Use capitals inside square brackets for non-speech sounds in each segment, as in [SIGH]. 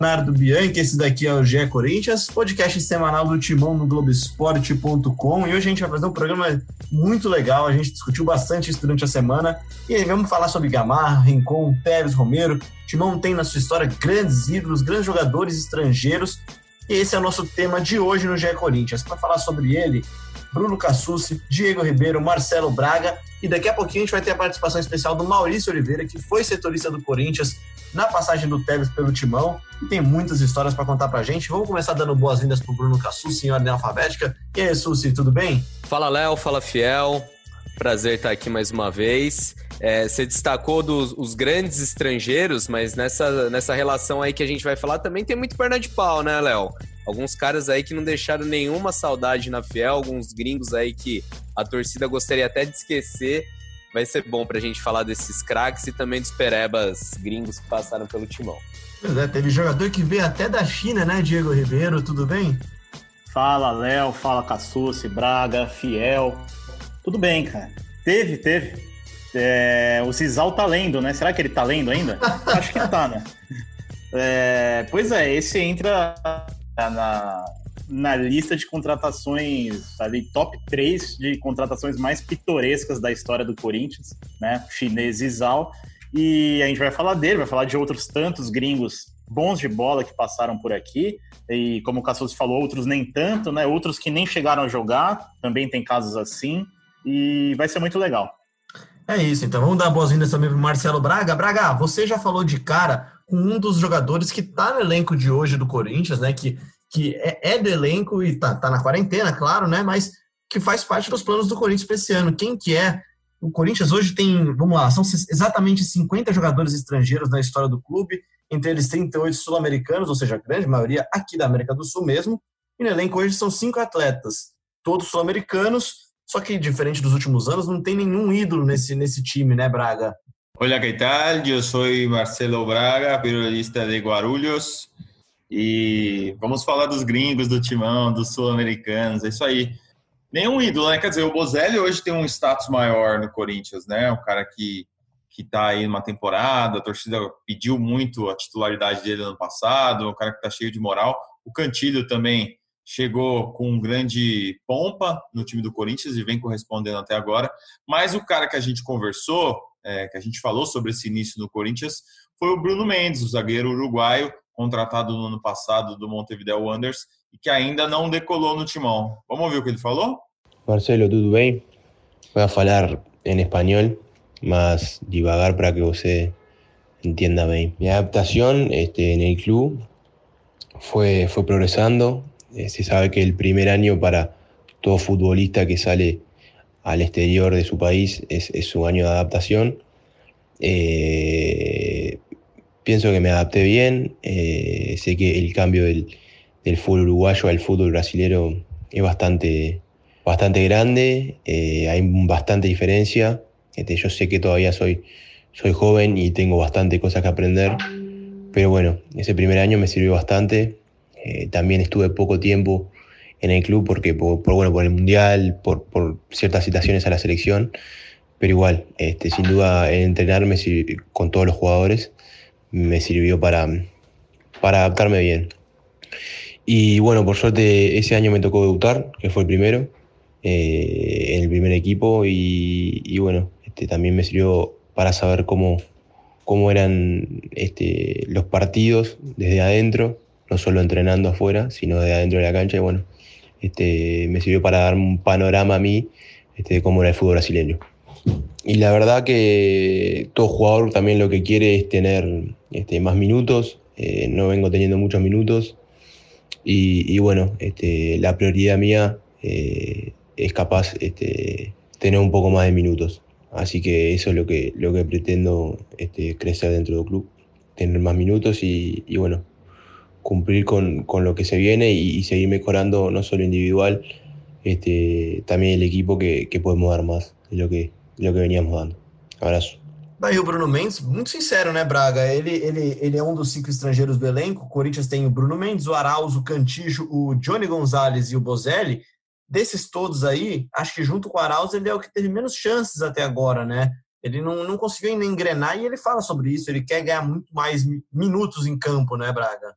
Leonardo Bianchi, esse daqui é o GE Corinthians, podcast semanal do Timão no Globoesporte.com. E hoje a gente vai fazer um programa muito legal. A gente discutiu bastante isso durante a semana. E aí vamos falar sobre Gamarra, Rincon, Pérez, Romero. O Timão tem na sua história grandes ídolos, grandes jogadores estrangeiros. E esse é o nosso tema de hoje no GE Corinthians. Para falar sobre ele, Bruno Cassucci, Diego Ribeiro, Marcelo Braga e daqui a pouquinho a gente vai ter a participação especial do Maurício Oliveira, que foi setorista do Corinthians na passagem do Tevez pelo Timão e tem muitas histórias para contar pra gente. Vamos começar dando boas-vindas pro Bruno Cassucci em ordem alfabética. E aí, Sussi, tudo bem? Fala, Léo, fala, Fiel. Prazer estar aqui mais uma vez. É, você destacou dos os grandes estrangeiros, mas nessa, nessa relação aí que a gente vai falar também tem muito perna de pau, né, Léo? Alguns caras aí que não deixaram nenhuma saudade na Fiel, alguns gringos aí que a torcida gostaria até de esquecer. Vai ser bom pra gente falar desses craques e também dos perebas gringos que passaram pelo timão. Pois é, teve jogador que veio até da China, né, Diego Ribeiro? Tudo bem? Fala, Léo, fala Cassucci, Braga, Fiel. Tudo bem, cara. Teve, teve. É, o Cisal tá lendo, né? Será que ele tá lendo ainda? [LAUGHS] Acho que tá, né? É, pois é, esse entra na, na lista de contratações, ali, top 3 de contratações mais pitorescas da história do Corinthians, né? O chinês Izal. E a gente vai falar dele, vai falar de outros tantos gringos bons de bola que passaram por aqui. E como o Cassos falou, outros nem tanto, né? Outros que nem chegaram a jogar, também tem casos assim. E vai ser muito legal. É isso, então vamos dar boas-vindas também para Marcelo Braga. Braga, você já falou de cara com um dos jogadores que está no elenco de hoje do Corinthians, né? Que, que é, é do elenco e tá, tá na quarentena, claro, né? Mas que faz parte dos planos do Corinthians para esse ano. Quem que é? O Corinthians hoje tem, vamos lá, são exatamente 50 jogadores estrangeiros na história do clube, entre eles 38 sul-americanos, ou seja, a grande maioria aqui da América do Sul mesmo. E no elenco hoje são cinco atletas, todos sul-americanos, só que, diferente dos últimos anos, não tem nenhum ídolo nesse, nesse time, né, Braga? Hola, ¿qué tal? Yo soy Marcelo Braga, periodista de Guarulhos. E vamos falar dos gringos, do timão, dos sul-americanos, é isso aí. Nenhum ídolo, né? Quer dizer, o Bozelli hoje tem um status maior no Corinthians, né? Um cara que, que tá aí numa temporada, a torcida pediu muito a titularidade dele ano passado, um cara que tá cheio de moral. O Cantilho também chegou com grande pompa no time do Corinthians e vem correspondendo até agora. Mas o cara que a gente conversou, é, que a gente falou sobre esse início no Corinthians, foi o Bruno Mendes, o zagueiro uruguaio, contratado no ano passado do Montevideo Wanderers e que ainda não decolou no timão. Vamos ouvir o que ele falou? Marcelo, tudo bem? Vou falar em espanhol, mas devagar para que você entienda bem. Mi adaptación este, en el club fue, Eh, se sabe que el primer año para todo futbolista que sale al exterior de su país es, su año de adaptación. Eh, pienso que me adapté bien, eh, sé que el cambio del, fútbol uruguayo al fútbol brasilero es bastante, bastante grande, hay bastante diferencia. Este, yo sé que todavía soy, soy joven y tengo bastante cosas que aprender, pero bueno, ese primer año me sirvió bastante. Eh, también estuve poco tiempo en el club porque por, bueno, por el mundial, por, por, ciertas situaciones a la selección, pero igual, este, sin duda el entrenarme con todos los jugadores me sirvió para, para adaptarme bien. Y bueno, por suerte ese año me tocó debutar, que fue el primero, eh, en el primer equipo y, y bueno, este, también me sirvió para saber cómo, cómo eran este, los partidos desde adentro, no solo entrenando afuera, sino de adentro de la cancha. Y bueno, este, me sirvió para dar un panorama a mí este, de cómo era el fútbol brasileño. Y la verdad que todo jugador también lo que quiere es tener este, más minutos. Eh, no vengo teniendo muchos minutos. Y, bueno, la prioridad mía eh, es capaz este, tener un poco más de minutos. Así que eso es lo que, lo que pretendo crecer dentro del club, tener más minutos y bueno, cumplir con, con lo que se viene y, y, seguir mejorando no solo individual, este, também el equipo que, que podemos dar mais de lo que, de lo que veníamos dando. Abraço. Daí o Bruno Mendes, muito sincero, né, Braga? Ele, ele, ele é um dos cinco estrangeiros do elenco. O Corinthians tem o Bruno Mendes, o Arauz, o Cantijo, o Johnny Gonzalez e o Bozelli. Desses todos aí, acho que junto com o Arauz ele é o que teve menos chances até agora, né? ele não, não conseguiu ainda engrenar e ele fala sobre isso. Ele quer ganhar muito mais minutos em campo, né, Braga?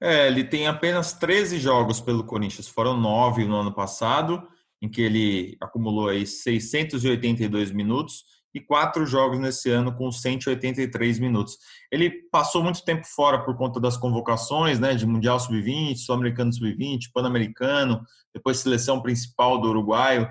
É, ele tem apenas 13 jogos pelo Corinthians, foram nove no ano passado, em que ele acumulou aí 682 minutos e quatro jogos nesse ano com 183 minutos. Ele passou muito tempo fora por conta das convocações, né, de Mundial Sub-20, Sul-Americano Sub-20, Pan-Americano, depois seleção principal do Uruguaio,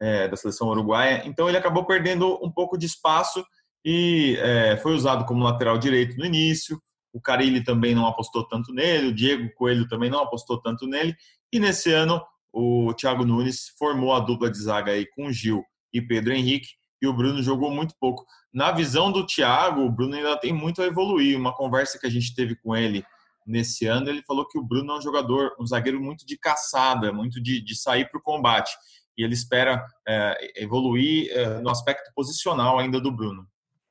é, da seleção uruguaia. Então ele acabou perdendo um pouco de espaço e é, foi usado como lateral direito no início. O Carilli também não apostou tanto nele, o Diego Coelho também não apostou tanto nele. E nesse ano o Thiago Nunes formou a dupla de zaga aí com Gil e Pedro Henrique e o Bruno jogou muito pouco. Na visão do Thiago, o Bruno ainda tem muito a evoluir. Uma conversa que a gente teve com ele nesse ano, ele falou que o Bruno é um jogador, um zagueiro muito de caçada, muito de, de sair para o combate. E ele espera é, evoluir é, no aspecto posicional ainda do Bruno.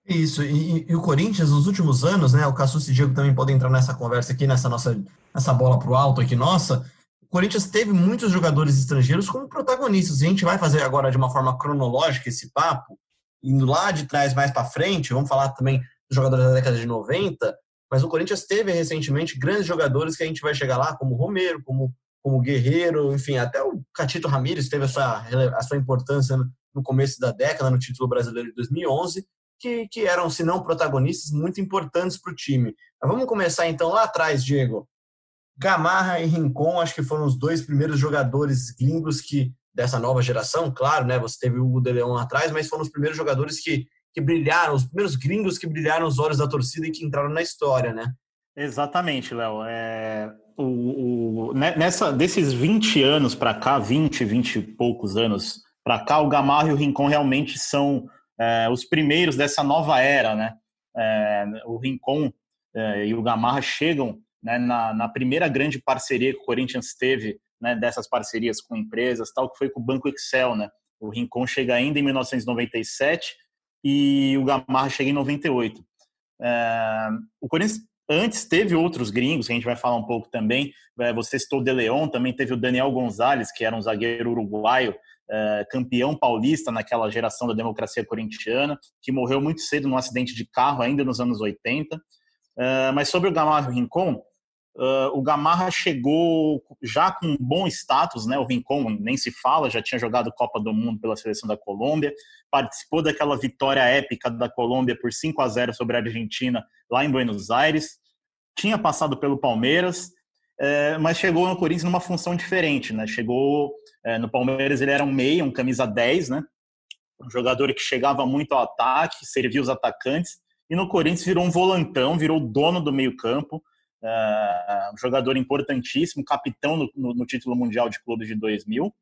Isso, e, e, o Corinthians, nos últimos anos, né? O Cassus e o Diego também podem entrar nessa conversa aqui, nessa nossa nessa bola para o alto aqui nossa. O Corinthians teve muitos jogadores estrangeiros como protagonistas. A gente vai fazer agora de uma forma cronológica esse papo, indo lá de trás mais para frente, vamos falar também dos jogadores da década de 90, mas o Corinthians teve recentemente grandes jogadores que a gente vai chegar lá, como Romero, como, como Guerreiro, enfim, até o Catito Ramírez teve a sua, a sua importância no começo da década, no título brasileiro de 2011, que, que eram, se não protagonistas, muito importantes para o time. Mas vamos começar então lá atrás, Diego. Gamarra e Rincon, acho que foram os dois primeiros jogadores gringos que dessa nova geração, claro, né? Você teve o Hugo de lá atrás, mas foram os primeiros jogadores que, que brilharam, os primeiros gringos que brilharam os olhos da torcida e que entraram na história, né? Exatamente, Léo. É, o, o, né, nessa, desses 20 anos para cá, 20, 20 e poucos anos para cá, o Gamarra e o Rincon realmente são é, os primeiros dessa nova era, né? É, o Rincon é, e o Gamarra chegam né, na, na, primeira grande parceria que o Corinthians teve, né, dessas parcerias com empresas, tal, que foi com o Banco Excel, né? O Rincon chega ainda em 1997 e o Gamarra chega em 98. É, o Corinthians antes teve outros gringos, que a gente vai falar um pouco também. É, você citou o De Leon, também teve o Daniel Gonzalez, que era um zagueiro uruguaio, é, campeão paulista naquela geração da democracia corintiana, que morreu muito cedo num acidente de carro, ainda nos anos 80. É, mas sobre o Gamarra Rincon, Uh, o Gamarra chegou já com um bom status, né? O Rincon nem se fala, já tinha jogado Copa do Mundo pela seleção da Colômbia, participou daquela vitória épica da Colômbia por 5 a 0 sobre a Argentina lá em Buenos Aires, tinha passado pelo Palmeiras, é, mas chegou no Corinthians numa função diferente, né? Chegou é, no Palmeiras, ele era um meia, um camisa 10, né? Um jogador que chegava muito ao ataque, servia os atacantes, e no Corinthians virou um volantão, virou dono do meio-campo uh, um jogador importantíssimo, capitão no, no, no, título mundial de clubes de 2000.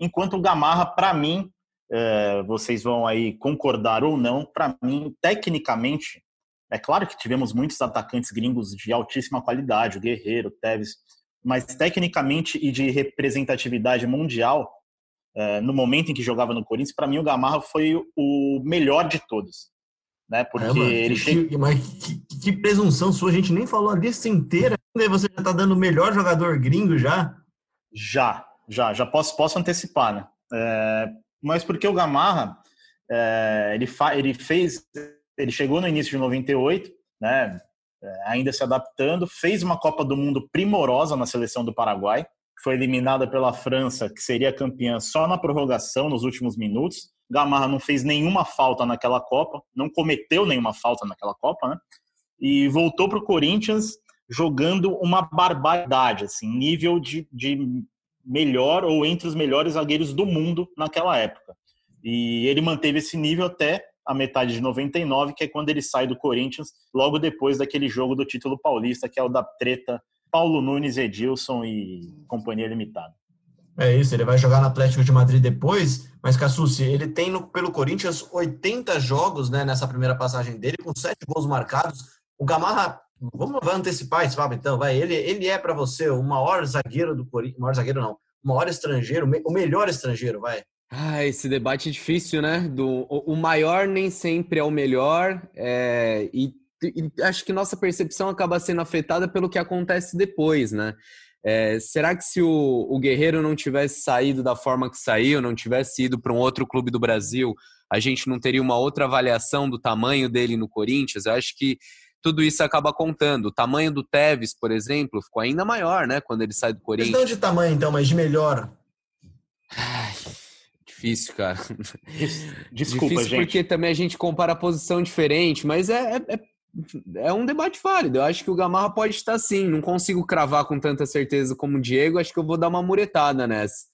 Enquanto o Gamarra, para mim, uh, vocês vão aí concordar ou não, para mim, tecnicamente, é claro que tivemos muitos atacantes gringos de altíssima qualidade, o Guerreiro, o Tevez, mas tecnicamente e de representatividade mundial, uh, no momento em que jogava no Corinthians, para mim o Gamarra foi o melhor de todos né? Porque é, mano, ele que. Mas que, que, presunção sua, a gente nem falou a lista inteira ainda e você já tá dando o melhor jogador gringo já? Já, já, já posso, posso antecipar, né? É, mas porque o Gamarra, é, ele, fa, ele fez, ele chegou no início de 98, né? É, ainda se adaptando, fez uma Copa do Mundo primorosa na seleção do Paraguai, foi eliminada pela França, que seria campeã só na prorrogação, nos últimos minutos. Gamarra não fez nenhuma falta naquela Copa, não cometeu nenhuma falta naquela Copa, né? E voltou para o Corinthians jogando uma barbaridade, assim, nível de, de melhor ou entre os melhores zagueiros do mundo naquela época. E ele manteve esse nível até a metade de 99, que é quando ele sai do Corinthians, logo depois daquele jogo do título paulista, que é o da treta Paulo Nunes, Edilson e Companhia Limitada. É isso, ele vai jogar no Atlético de Madrid depois, mas Cassucci, ele tem no, pelo Corinthians 80 jogos né, nessa primeira passagem dele, com sete gols marcados. O Gamarra, vamos antecipar esse Fábio, então, vai. Ele, ele é para você o maior zagueiro do Corinthians, maior zagueiro não, o maior estrangeiro, o melhor estrangeiro, vai. Ah, esse debate é difícil, né? Do, o, maior nem sempre é o melhor, é, e, e acho que nossa percepção acaba sendo afetada pelo que acontece depois, né? É, será que se o, o, Guerreiro não tivesse saído da forma que saiu, não tivesse ido para um outro clube do Brasil, a gente não teria uma outra avaliação do tamanho dele no Corinthians. Eu acho que tudo isso acaba contando. O tamanho do Tevez, por exemplo, ficou ainda maior, né? Quando ele sai do Corinthians. Não de tamanho, então, mas de melhor. Difícil, cara. [LAUGHS] Desculpa, difícil gente. porque também a gente compara a posição diferente, mas é, é, é, é um debate válido. Eu acho que o Gamarra pode estar sim. Não consigo cravar com tanta certeza como o Diego. Acho que eu vou dar uma muretada nessa.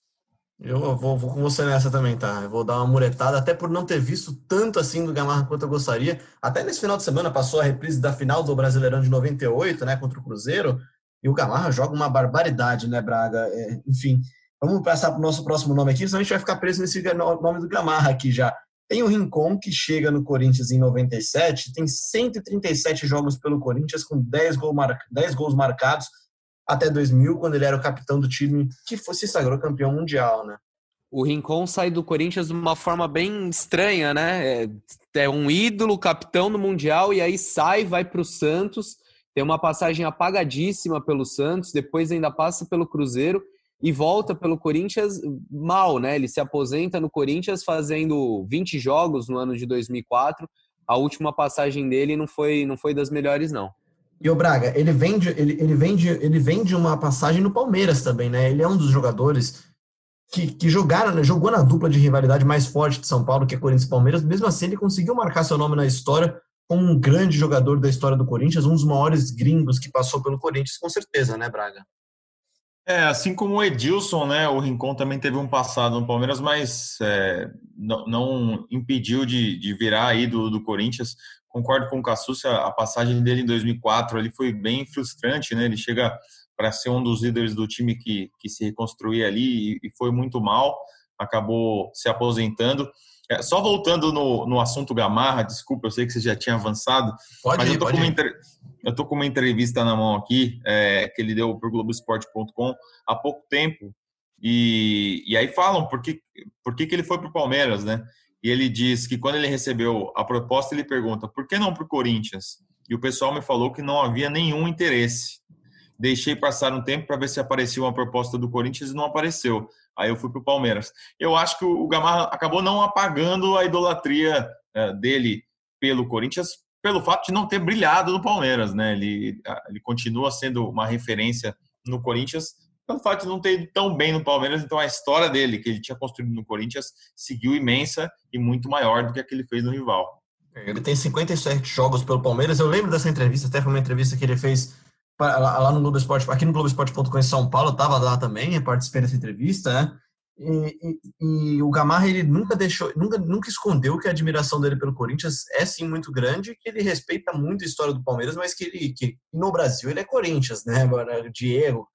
Eu vou, vou, com você nessa também, tá? Eu vou dar uma muretada, até por não ter visto tanto assim do Gamarra quanto eu gostaria. Até nesse final de semana passou a reprise da final do Brasileirão de 98, né, contra o Cruzeiro, e o Gamarra joga uma barbaridade, né, Braga? É, enfim, vamos passar para o nosso próximo nome aqui, senão a gente vai ficar preso nesse nome do Gamarra aqui já. Tem o Rincon, que chega no Corinthians em 97, tem 137 jogos pelo Corinthians, com 10, gol mar... 10 gols marcados, até 2000, quando ele era o capitão do time que se sagrou campeão mundial, né? O Rincon sai do Corinthians de uma forma bem estranha, né? É, é um ídolo, capitão do Mundial, e aí sai, vai para o Santos, tem uma passagem apagadíssima pelo Santos, depois ainda passa pelo Cruzeiro e volta pelo Corinthians mal, né? Ele se aposenta no Corinthians fazendo 20 jogos no ano de 2004. A última passagem dele não foi, não foi das melhores, não. E o Braga, ele vem, de, ele, ele, vem de, ele vem de uma passagem no Palmeiras também, né? Ele é um dos jogadores que, que jogaram, né? jogou na dupla de rivalidade mais forte de São Paulo, que é Corinthians e Palmeiras. Mesmo assim, ele conseguiu marcar seu nome na história como um grande jogador da história do Corinthians, um dos maiores gringos que passou pelo Corinthians, com certeza, né, Braga? É, assim como o Edilson, né? O Rincon também teve um passado no Palmeiras, mas é, não, não, impediu de, de virar ídolo do Corinthians concordo com o Cassucci, a passagem dele em 2004 ali foi bem frustrante, né? Ele chega para ser um dos líderes do time que, que se reconstruía ali e, e foi muito mal, acabou se aposentando. É, só voltando no, no assunto Gamarra, desculpa, eu sei que você já tinha avançado, pode mas ir, eu, tô com uma entre... eu tô com uma entrevista na mão aqui, é, que ele deu para o Globoesporte.com há pouco tempo, e, e aí falam por que, por que, que ele foi para o Palmeiras, né? e ele diz que quando ele recebeu a proposta, ele pergunta por que não para o Corinthians? E o pessoal me falou que não havia nenhum interesse. Deixei passar um tempo para ver se aparecia uma proposta do Corinthians e não apareceu. Aí eu fui para o Palmeiras. Eu acho que o Gamarra acabou não apagando a idolatria eh, dele pelo Corinthians, pelo fato de não ter brilhado no Palmeiras, né? Ele, ele continua sendo uma referência no Corinthians, pelo fato de não ter ido tão bem no Palmeiras, então a história dele, que ele tinha construído no Corinthians, seguiu imensa e muito maior do que a que ele fez no rival. Ele tem 57 jogos pelo Palmeiras. Eu lembro dessa entrevista, até foi uma entrevista que ele fez lá no Globo Esporte, aqui no Globoesporte.com em São Paulo, estava lá também, participei dessa entrevista, né? E, e, e, o Gamarra ele nunca deixou, nunca, nunca escondeu que a admiração dele pelo Corinthians é sim muito grande, que ele respeita muito a história do Palmeiras, mas que ele que no Brasil ele é Corinthians, né? Agora, Diego,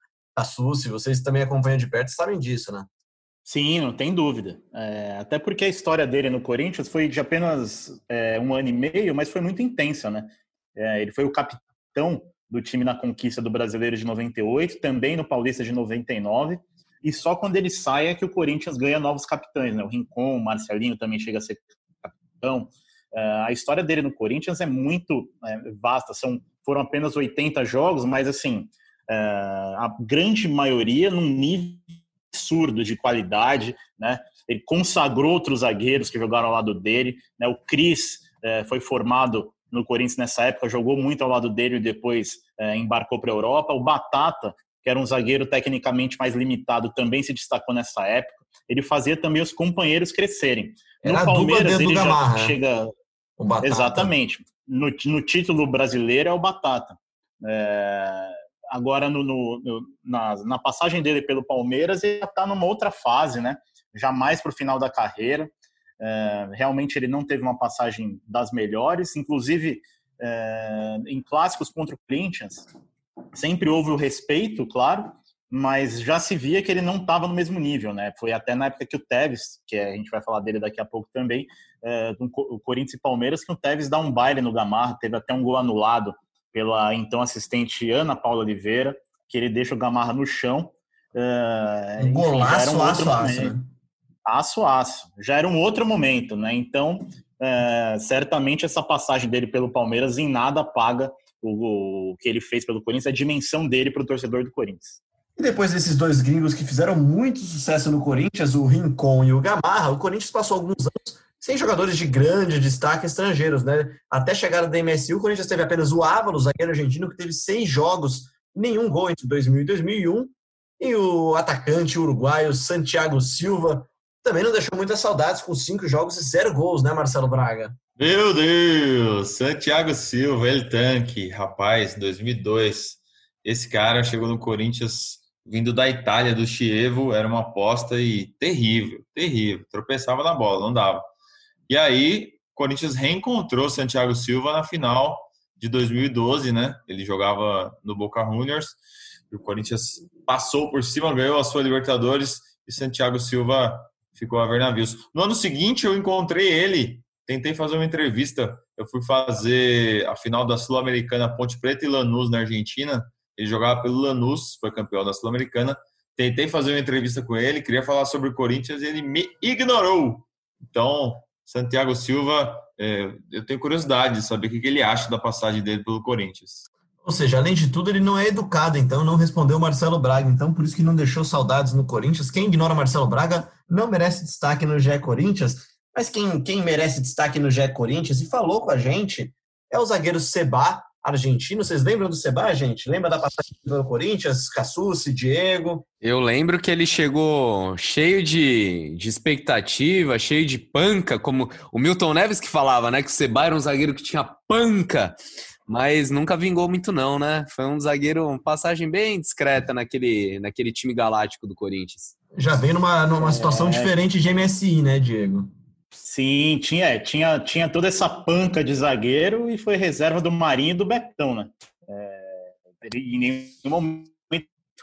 SUS, vocês também acompanham de perto, sabem disso, né? Sim, não tem dúvida. É, até porque a história dele no Corinthians foi de apenas é, um ano e meio, mas foi muito intensa, né? É, ele foi o capitão do time na conquista do Brasileiro de 98, também no Paulista de 99, e só quando ele sai é que o Corinthians ganha novos capitães, né? O Rincon, o Marcelinho também chega a ser capitão. É, a história dele no Corinthians é muito é, vasta, são, foram apenas 80 jogos, mas assim, é, a grande maioria num nível absurdo de qualidade, né? Ele consagrou outros zagueiros que jogaram ao lado dele, né? O Cris é, foi formado no Corinthians nessa época, jogou muito ao lado dele e depois é, embarcou para a Europa. O Batata, que era um zagueiro tecnicamente mais limitado, também se destacou nessa época. Ele fazia também os companheiros crescerem. No era Palmeiras ele já Gamarra, né? chega exatamente no, no título brasileiro é o Batata. É agora no, no, no na, na, passagem dele pelo Palmeiras, ele está numa outra fase, né? Já mais para o final da carreira. É, realmente ele não teve uma passagem das melhores, inclusive é, em clássicos contra o Corinthians, sempre houve o respeito, claro, mas já se via que ele não estava no mesmo nível, né? Foi até na época que o Tevez, que a gente vai falar dele daqui a pouco também, é, o Corinthians e Palmeiras, que o Tevez dá um baile no Gamarra, teve até um gol anulado pela então assistente Ana Paula Oliveira, que ele deixa o Gamarra no chão. Uh, um golaço, um aço, aço, né? Aço, aço. Já era um outro momento, né? Então, uh, certamente essa passagem dele pelo Palmeiras em nada paga o, o que ele fez pelo Corinthians, a dimensão dele para o torcedor do Corinthians. E depois desses dois gringos que fizeram muito sucesso no Corinthians, o Rincon e o Gamarra, o Corinthians passou alguns anos sem jogadores de grande destaque estrangeiros, né? Até chegar da MSU, o Corinthians teve apenas o Ávalo, zagueiro argentino, que teve seis jogos, nenhum gol entre 2000 e 2001, e o atacante uruguaio Santiago Silva também não deixou muitas saudades com cinco jogos e zero gols, né, Marcelo Braga? Meu Deus! Santiago Silva, ele tanque, rapaz, 2002. Esse cara chegou no Corinthians vindo da Itália, do Chievo, era uma aposta e terrível, terrível. Tropeçava na bola, não dava. E aí, o Corinthians reencontrou Santiago Silva na final de 2012, né? Ele jogava no Boca Juniors. O Corinthians passou por cima, ganhou a sua Libertadores e Santiago Silva ficou a ver navios. No ano seguinte, eu encontrei ele, tentei fazer uma entrevista. Eu fui fazer a final da Sul-Americana Ponte Preta e Lanús, na Argentina. Ele jogava pelo Lanús, foi campeão da Sul-Americana. Tentei fazer uma entrevista com ele, queria falar sobre o Corinthians e ele me ignorou. Então, Santiago Silva, é, eu tenho curiosidade de saber o que ele acha da passagem dele pelo Corinthians. Ou seja, além de tudo, ele não é educado, então não respondeu Marcelo Braga, então por isso que não deixou saudades no Corinthians. Quem ignora Marcelo Braga não merece destaque no GE Corinthians, mas quem, quem merece destaque no GE Corinthians e falou com a gente é o zagueiro Seba, argentino. Vocês lembram do Seba, gente? Lembra da passagem do Corinthians? Cassucci, Diego? Eu lembro que ele chegou cheio de, de expectativa, cheio de panca, como o Milton Neves que falava, né? Que o Seba era um zagueiro que tinha panca mas nunca vingou muito não, né? Foi um zagueiro, uma passagem bem discreta naquele, naquele time galáctico do Corinthians. Já veio numa, numa situação é... diferente de MSI, né, Diego? Sim, tinha, tinha, tinha toda essa panca de zagueiro e foi reserva do Marinho e do Betão, né? É, ele em nenhum momento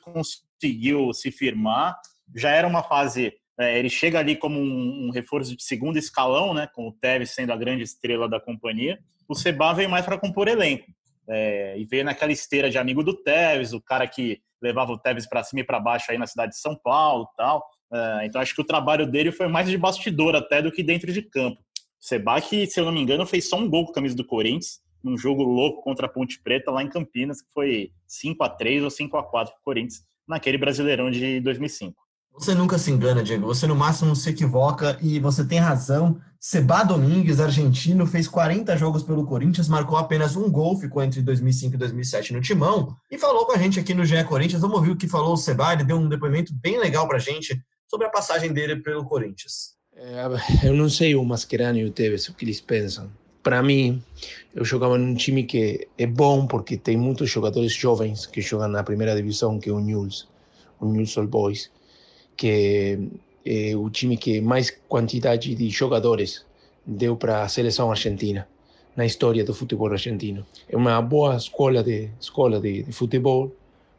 conseguiu se firmar. Já era uma fase. É, ele chega ali como um, um reforço de segundo escalão, né? Com o Tevez sendo a grande estrela da companhia o Seba veio mais para compor elenco. É, e veio naquela esteira de amigo do Tevez, o cara que levava o Tevez para cima e para baixo aí na cidade de São Paulo tal. É, então acho que o trabalho dele foi mais de bastidor até do que dentro de campo. O Seba, que, se eu não me engano, fez só um gol com a camisa do Corinthians, num jogo louco contra a Ponte Preta lá em Campinas, que foi 5 a 3 ou 5 a 4 para o Corinthians, naquele Brasileirão de 2005. Você nunca se engana, Diego. Você no máximo se equivoca e você tem razão. Seba Domingues, argentino, fez 40 jogos pelo Corinthians, marcou apenas um gol, ficou entre 2005 e 2007 no Timão e falou com a gente aqui no GE Corinthians. Vamos ouvir o que falou o Seba. Ele deu um depoimento bem legal para a gente sobre a passagem dele pelo Corinthians. É, eu não sei o Mascherano e o Tevez o que eles pensam. Para mim, eu jogava num time que é bom porque tem muitos jogadores jovens que jogam na primeira divisão, que é o Newell's, o Newell's Old Boys que é o time que mais quantidade de jogadores deu para a seleção argentina na história do futebol argentino. É uma boa escola de escola de, de futebol,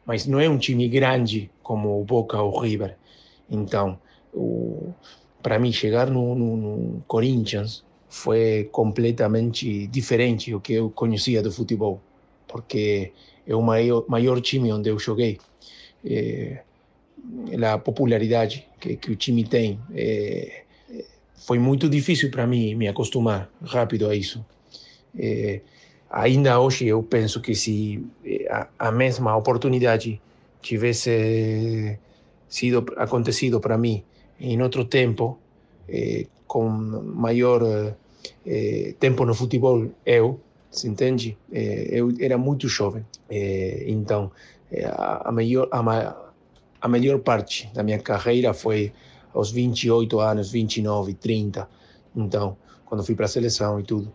mas não é um time grande como o Boca ou o River. Então, para mim chegar no, no, no, Corinthians foi completamente diferente do que eu conhecia do futebol, porque é o maior, maior time onde eu joguei. É, a popularidade que, que o time tem. É, foi muito difícil para mim me acostumar rápido a isso. É, ainda hoje eu penso que se é, a, mesma oportunidade tivesse sido acontecido para mim em outro tempo, com maior tempo no futebol, eu, se entende? Eu era muito jovem, então a, a, melhor, a, a melhor parte da minha carreira foi aos 28 anos, 29, 30. Então, quando fui para a seleção e tudo,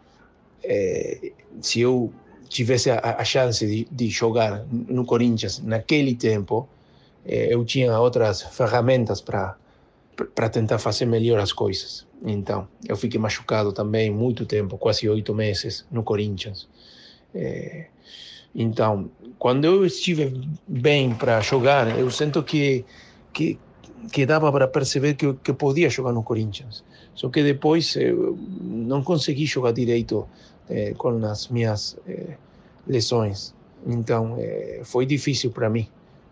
é, se eu tivesse a, a chance de, de, jogar no Corinthians naquele tempo, é, eu tinha outras ferramentas para para tentar fazer melhor as coisas. Então, eu fiquei machucado também muito tempo, quase oito meses no Corinthians. É, então, quando eu estive bem para jogar, eu sinto que que, que dava para perceber que, que podia jogar no Corinthians. Só que depois eu não consegui jogar direito eh, com as minhas eh, lesões. Então, eh, foi difícil para mim,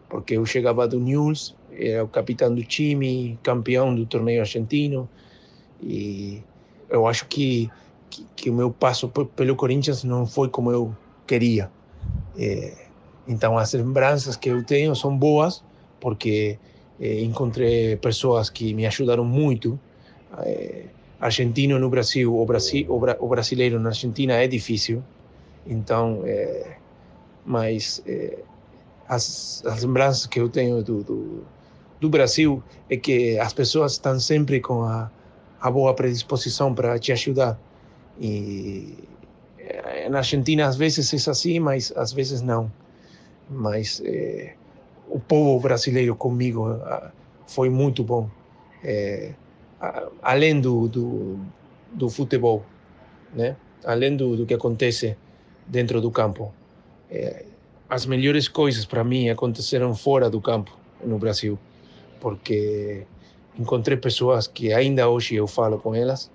porque eu chegava do News, era o capitão do time, campeão do torneio argentino, e eu acho que, que, que o meu passo pelo Corinthians não foi como eu queria. É, então, as lembranças que eu tenho são boas, porque é, encontrei pessoas que me ajudaram muito é, argentino no Brasil, o, Brasil, o, bra, o brasileiro na Argentina é difícil. Então, é, mas é, as, as lembranças que eu tenho do, do, do, Brasil é que as pessoas estão sempre com a, a boa predisposição para te ajudar. E é, na Argentina às vezes é assim, mas às vezes não. Mas é, o povo brasileiro comigo foi muito bom. É, além do, do, do, futebol, né? além do, do, que acontece dentro do campo. É, as melhores coisas para mim aconteceram fora do campo, no Brasil, porque encontrei pessoas que ainda hoje eu falo com elas,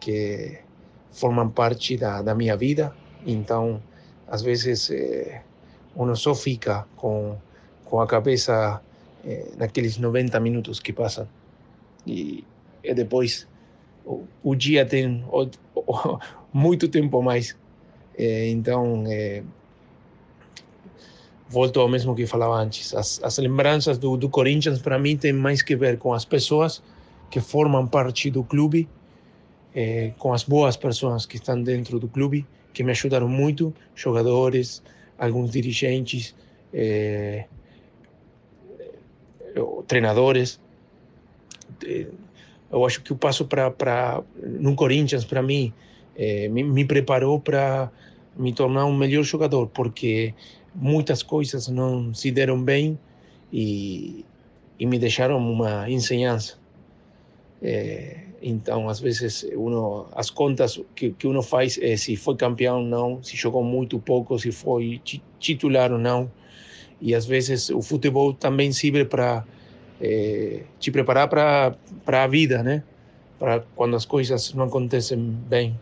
que formam parte da, da minha vida, então às vezes é, uno só fica com, com a cabeça naqueles 90 minutos que passam. E, e depois o, dia tem o, [LAUGHS] o, muito tempo mais. É, então, é, volto ao mesmo que falava antes. As, as lembranças do, do Corinthians, para mim, tem mais que ver com as pessoas que formam parte do clube, é, com as boas pessoas que estão dentro do clube, que me ajudaram muito, jogadores, alguns dirigentes, é, treinadores. Eu acho que o passo para no Corinthians para mim é, me, me preparou para me tornar um melhor jogador, porque muitas coisas não se deram bem e, e me deixaram uma ensinança. É, então, às vezes, uno, as contas que, que uno faz é se foi campeão ou não, se jogou muito pouco, se foi titular ou não. E às vezes o futebol também serve para é, te preparar para a vida, né? Para quando as coisas não acontecem bem.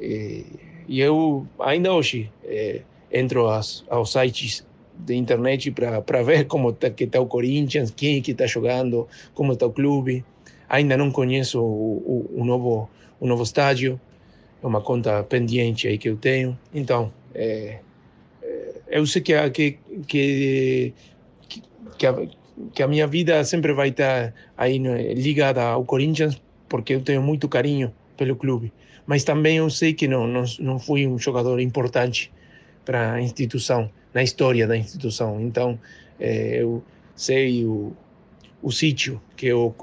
E, e eu, ainda hoje, é, entro aos, aos sites de internet para ver como tá, que está o Corinthians, quem que está jogando, como está o clube. Ainda não conheço o, o, o, novo, o novo estádio, é uma conta pendiente aí que eu tenho. Então, é, é, eu sei que, que, que, que, a, que a minha vida sempre vai estar aí ligada ao Corinthians, porque eu tenho muito carinho pelo clube. Mas também eu sei que não, não, não fui um jogador importante para a instituição, na história da instituição. Então, é, eu sei o, o sítio que eu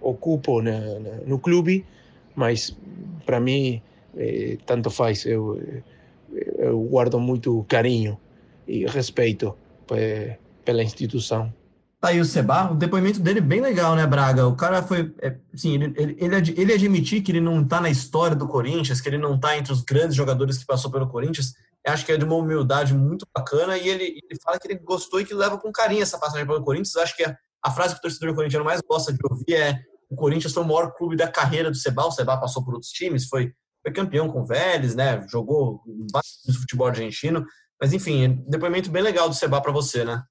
ocupo na, na, no clube, mas para mim, é, tanto faz. Eu, eu guardo muito carinho e respeito pela instituição. Tá aí o Seba, o depoimento dele é bem legal, né, Braga? O cara foi, é, sim, ele, ele, ele, admitir que ele não tá na história do Corinthians, que ele não tá entre os grandes jogadores que passou pelo Corinthians, acho que é de uma humildade muito bacana e ele, ele fala que ele gostou e que leva com carinho essa passagem pelo Corinthians. Acho que a, a frase que o torcedor corintiano mais gosta de ouvir é o Corinthians foi o maior clube da carreira do Seba. O Seba passou por outros times, foi, foi campeão com o Vélez, né? Jogou bastante futebol argentino. Mas enfim, depoimento bem legal do Seba para você, né?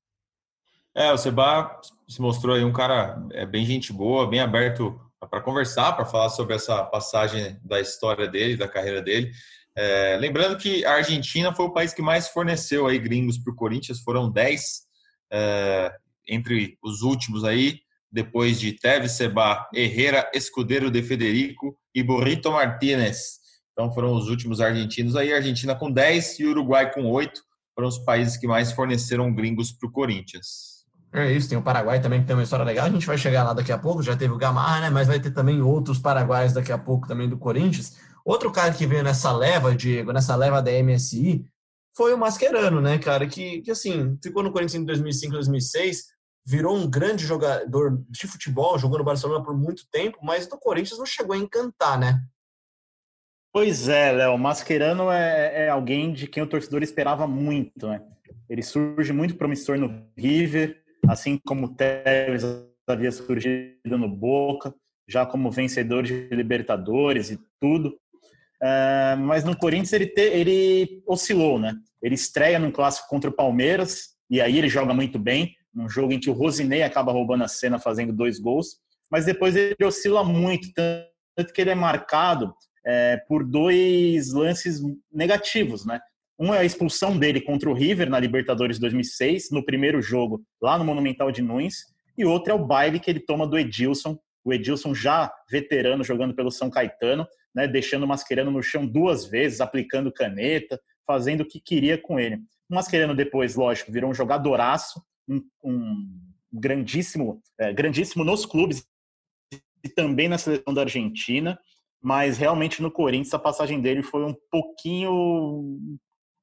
É, o Seba se mostrou aí um cara é, bem gente boa, bem aberto para conversar, para falar sobre essa passagem da história dele, da carreira dele. É, lembrando que a Argentina foi o país que mais forneceu aí gringos para o Corinthians, foram 10 é, entre os últimos aí, depois de Tevez, Seba, Herrera, Escudeiro de Federico e Burrito Martínez. Então foram os últimos argentinos aí, Argentina com 10 e Uruguai com 8, foram os países que mais forneceram gringos para o Corinthians. É isso, tem o Paraguai também que tem uma história legal. A gente vai chegar lá daqui a pouco, já teve o Gamarra, né? Mas vai ter também outros paraguaios daqui a pouco também do Corinthians. Outro cara que veio nessa leva, Diego, nessa leva da MSI, foi o Mascherano, né, cara? Que, que assim, ficou no Corinthians em 2005, 2006, virou um grande jogador de futebol, jogou no Barcelona por muito tempo, mas no Corinthians não chegou a encantar, né? Pois é, Léo. Mascherano é, é alguém de quem o torcedor esperava muito, né? Ele surge muito promissor no River, assim como o Tevez havia surgido no Boca, já como vencedor de Libertadores e tudo. Uh, mas no Corinthians ele, te, ele oscilou, né? Ele estreia num clássico contra o Palmeiras, e aí ele joga muito bem, num jogo em que o Rosinei acaba roubando a cena fazendo dois gols, mas depois ele oscila muito, tanto que ele é marcado é, por dois lances negativos, né? Um é a expulsão dele contra o River na Libertadores 2006, no primeiro jogo, lá no Monumental de Nunes, e outro é o baile que ele toma do Edilson, o Edilson já veterano jogando pelo São Caetano, né, deixando o Mascherano no chão duas vezes, aplicando caneta, fazendo o que queria com ele. O Mascherano depois, lógico, virou um jogadoraço, um, um grandíssimo, é, grandíssimo nos clubes e também na seleção da Argentina, mas realmente no Corinthians a passagem dele foi um pouquinho,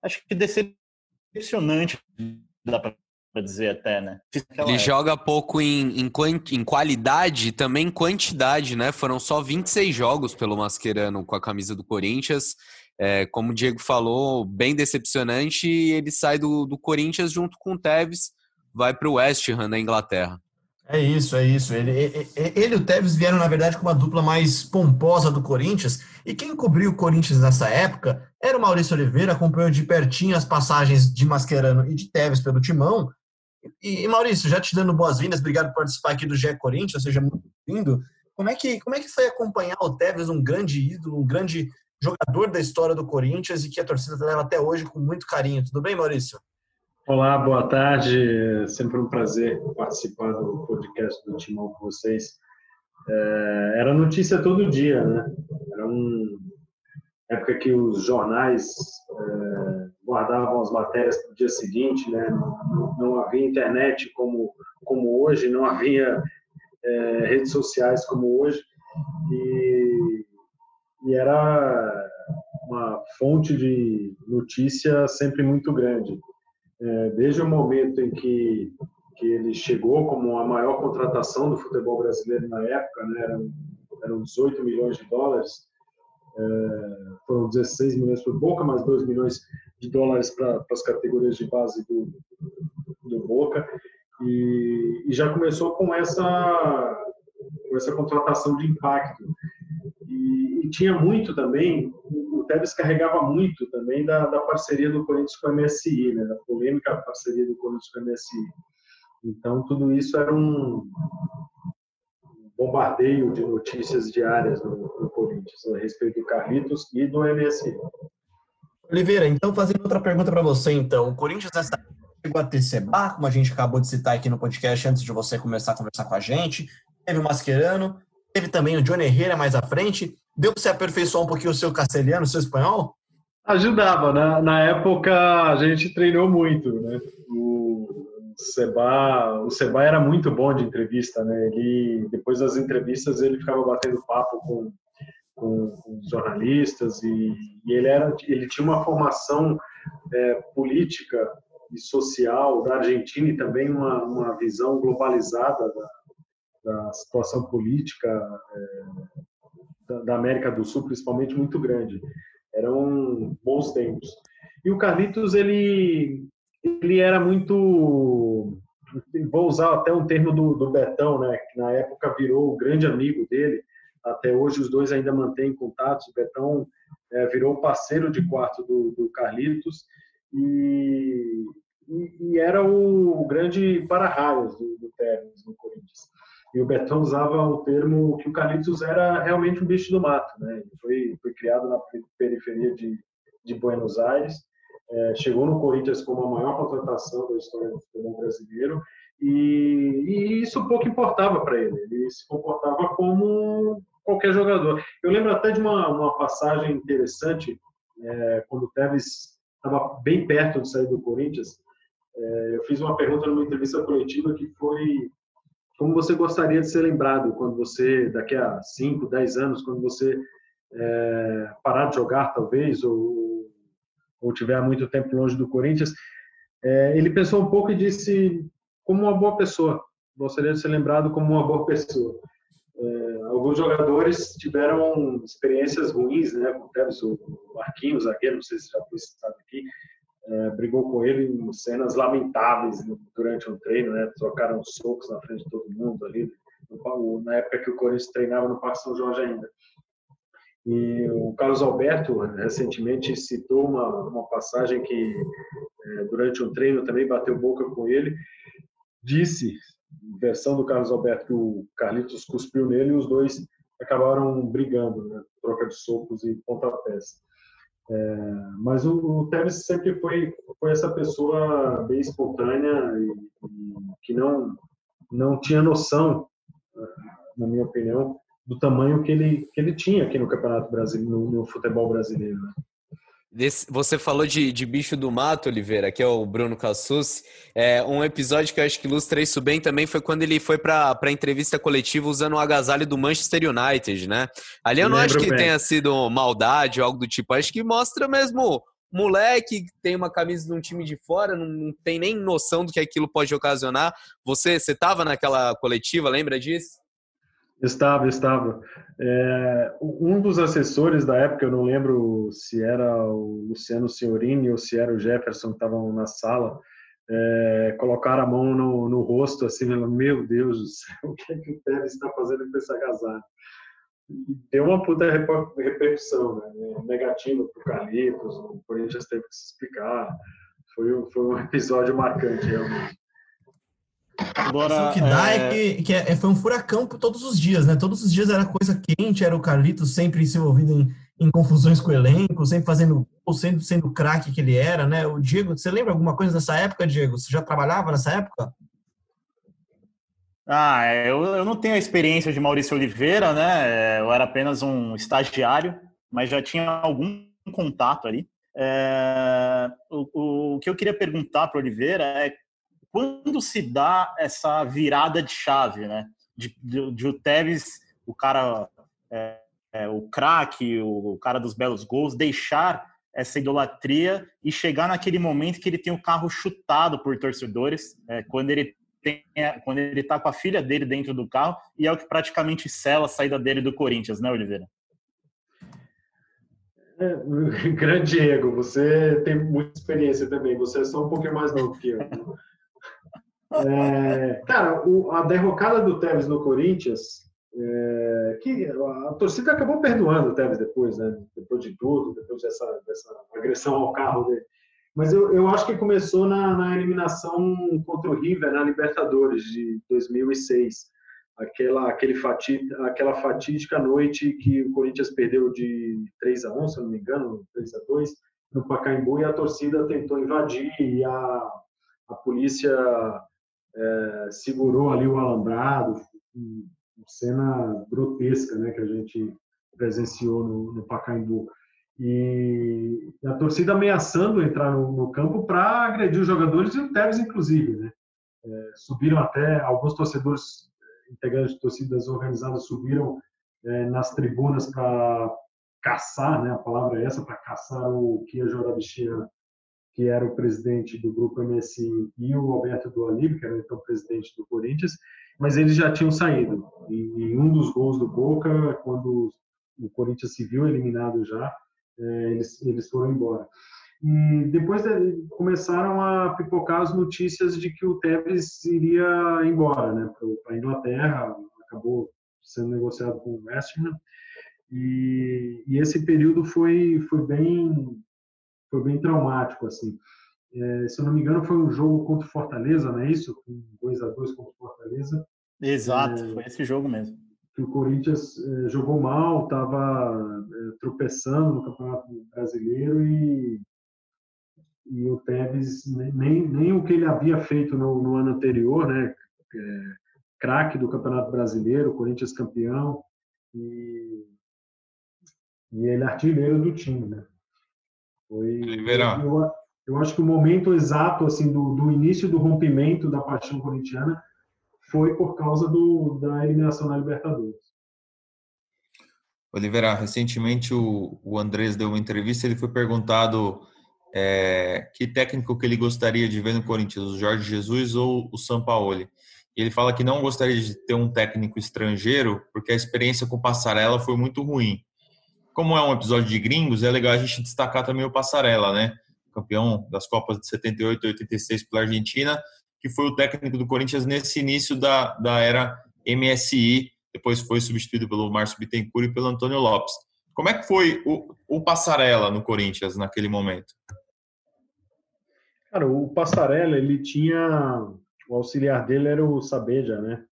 acho que decepcionante, dá para dizer até, né? Ele época. joga pouco em, em, em qualidade e também em quantidade, né? Foram só 26 jogos pelo Mascherano com a camisa do Corinthians. É, como o Diego falou, bem decepcionante. E ele sai do, do Corinthians junto com o Tevez, vai para o West Ham na Inglaterra. É isso, é isso. Ele, ele, ele e o Tevez vieram, na verdade, com uma dupla mais pomposa do Corinthians. E quem cobriu o Corinthians nessa época era o Maurício Oliveira, acompanhou de pertinho as passagens de Mascherano e de Tevez pelo Timão. E, e Maurício, já te dando boas-vindas, obrigado por participar aqui do GE Corinthians, seja muito bem-vindo. Como é, que, como é que foi acompanhar o Tevez, um grande ídolo, um grande jogador da história do Corinthians e que a torcida leva até hoje com muito carinho? Tudo bem, Maurício? Olá, boa tarde. Sempre um prazer participar do podcast do Timão com vocês. É, era notícia todo dia, né? Era uma época que os jornais é, guardavam as matérias para o dia seguinte, né? Não, não, havia internet como, como hoje, não havia é, redes sociais como hoje. E, e era uma fonte de notícia sempre muito grande é, desde o momento em que, que ele chegou como a maior contratação do futebol brasileiro na época, né, eram, eram 18 milhões de dólares, é, foram 16 milhões por Boca, mais 2 milhões de dólares para as categorias de base do, do Boca, e, e já começou com essa, com essa contratação de impacto. E, e tinha muito também o Tevez carregava muito também da, da parceria do Corinthians com a MSI, né, da polêmica parceria do Corinthians com a MSI. Então, tudo isso era um bombardeio de notícias diárias no, no Corinthians a respeito do Carlitos e do MSI. Oliveira, então fazendo outra pergunta para você, então. O Corinthians nessa chegou a ter como a gente acabou de citar aqui no podcast antes de você começar a conversar com a gente. Teve o Mascherano, teve também o Johnny Herrera mais à frente. Deu para você aperfeiçoar um pouquinho o seu castelhano, o seu espanhol? Ajudava. Na, na época, a gente treinou muito, né? O Seba, o Seba era muito bom de entrevista, né? Ele, depois das entrevistas, ele ficava batendo papo com, com, com jornalistas e, e, ele, era, ele tinha uma formação é, política e social da Argentina e também uma, uma visão globalizada da, da situação política é, da América do Sul, principalmente, muito grande. Eram bons tempos. E o Carlitos, ele, ele era muito. Vou usar até um termo do, do Betão, né, que na época virou o grande amigo dele. Até hoje os dois ainda mantêm contatos. O Betão é, virou parceiro de quarto do, do Carlitos e, e, e, era o, grande para-raios do, do no Corinthians. E o Betão usava o termo que o Carlitos era realmente um bicho do mato. Né? Ele foi, foi criado na periferia de, de Buenos Aires, é, chegou no Corinthians como a maior contratação da história do futebol brasileiro, e, e isso pouco importava para ele. Ele se comportava como qualquer jogador. Eu lembro até de uma, uma passagem interessante, é, quando o Tevez estava bem perto de sair do Corinthians. É, eu fiz uma pergunta numa entrevista coletiva que foi como você gostaria de ser lembrado quando você, daqui a 5, 10 anos, quando você é, parar de jogar, talvez, ou, ou tiver muito tempo longe do Corinthians? É, ele pensou um pouco e disse, como uma boa pessoa, gostaria de ser lembrado como uma boa pessoa. É, alguns jogadores tiveram experiências ruins, né, com o Tevez, o zagueiro, não sei se já foi citado aqui, é, brigou com ele em cenas lamentáveis durante um treino, né? Trocaram socos na frente de todo mundo ali, na época que o Corinthians treinava no Parque São Jorge ainda. E o Carlos Alberto recentemente citou uma, uma passagem que é, durante um treino também bateu boca com ele, disse, versão do Carlos Alberto, que o Carlitos cuspiu nele e os dois acabaram brigando, né? troca de socos e pontapés. É, mas o, o Tevez sempre foi, foi essa pessoa bem espontânea e, e, que não, não tinha noção na minha opinião, do tamanho que ele, que ele tinha aqui no Campeonato Brasileiro, no, no futebol brasileiro. Né? Você falou de, de, bicho do mato, Oliveira, que é o Bruno Cassus. É, um episódio que eu acho que ilustra isso bem também foi quando ele foi para a entrevista coletiva usando o agasalho do Manchester United, né? Ali eu não acho que bem. tenha sido maldade ou algo do tipo. Acho que mostra mesmo moleque tem uma camisa de um time de fora, não, não tem nem noção do que aquilo pode ocasionar. Você estava naquela coletiva, lembra disso? Estava, estava. É, um dos assessores da época, eu não lembro se era o Luciano Senhorini ou se era o Jefferson que estavam na sala, é, colocaram a mão no, no rosto, assim, meu Deus do céu, [LAUGHS] o que, é que o Tevez está fazendo com esse agasalho? Deu uma puta repercussão né? negativa para o Carlitos, o Corinthians teve que se explicar. Foi, foi um episódio marcante, realmente. Agora, o que dá é, é que, que é, foi um furacão por todos os dias, né? Todos os dias era coisa quente, era o Carlitos sempre se envolvido em, em confusões com o elenco, sempre fazendo, ou sendo, sendo craque que ele era, né? O Diego, você lembra alguma coisa dessa época, Diego? Você já trabalhava nessa época? Ah, eu, eu não tenho a experiência de Maurício Oliveira, né? Eu era apenas um estagiário, mas já tinha algum contato ali. É, o, o, que eu queria perguntar para Oliveira é quando se dá essa virada de chave, né? De, de, de o Tevez, o cara, é, é, o craque, o, o, cara dos belos gols, deixar essa idolatria e chegar naquele momento que ele tem o carro chutado por torcedores, é, quando ele tem, quando ele está com a filha dele dentro do carro e é o que praticamente sela a saída dele do Corinthians, né, Oliveira? É, [LAUGHS] grande Diego, você tem muita experiência também. Você é só um pouquinho mais novo que eu. É, cara, o, a derrocada do Tevez no Corinthians, é, que a, a, torcida acabou perdoando o Tevez depois, né? Depois de tudo, depois dessa, dessa agressão ao carro dele. Mas eu, eu acho que começou na, na eliminação contra o River na Libertadores de 2006. Aquela, aquele fati, aquela fatídica noite que o Corinthians perdeu de 3 a 1 se não me engano, 3 a 2 no Pacaembu, e a torcida tentou invadir e a, a polícia é, segurou ali o alambrado, uma cena grotesca né, que a gente presenciou no, no Pacaembu. E a torcida ameaçando entrar no, no campo para agredir os jogadores e o Tevez, inclusive. Né? É, subiram até, alguns torcedores, integrantes de torcidas organizadas, subiram é, nas tribunas para caçar, né, a palavra é essa, para caçar o Kia Jorabichinha que era o presidente do grupo MSI, e o Alberto Dualib, que era então presidente do Corinthians, mas eles já tinham saído. E, em um dos gols do Boca, quando o Corinthians se viu eliminado já, é, eles, eles foram embora. E depois começaram a pipocar as notícias de que o Tevez iria embora né, para a Inglaterra, acabou sendo negociado com o West Ham. E, e esse período foi, foi bem foi bem traumático, assim. É, se eu não me engano, foi um jogo contra o Fortaleza, não é isso? 2 a 2 contra o Fortaleza. Exato, é, foi esse jogo mesmo. Que o Corinthians é, jogou mal, estava é, tropeçando no Campeonato Brasileiro e, e o Tevez, nem, nem o que ele havia feito no, no ano anterior, né? É, craque do Campeonato Brasileiro, Corinthians campeão, e, e ele artilheiro do time, né? Foi, eu, eu, acho que o momento exato assim do, do início do rompimento da paixão corintiana foi por causa do, da eliminação na Libertadores. Oliveira, recentemente o, o Andrés deu uma entrevista, ele foi perguntado é, que técnico que ele gostaria de ver no Corinthians, o Jorge Jesus ou o Sampaoli. E ele fala que não gostaria de ter um técnico estrangeiro porque a experiência com o Passarella foi muito ruim como é um episódio de gringos, é legal a gente destacar também o Passarella, né? Campeão das Copas de 78 e 86 pela Argentina, que foi o técnico do Corinthians nesse início da, da era MSI, depois foi substituído pelo Márcio Bittencourt e pelo Antônio Lopes. Como é que foi o, o Passarella no Corinthians naquele momento? Cara, o Passarella, ele tinha... O auxiliar dele era o Sabeja, né?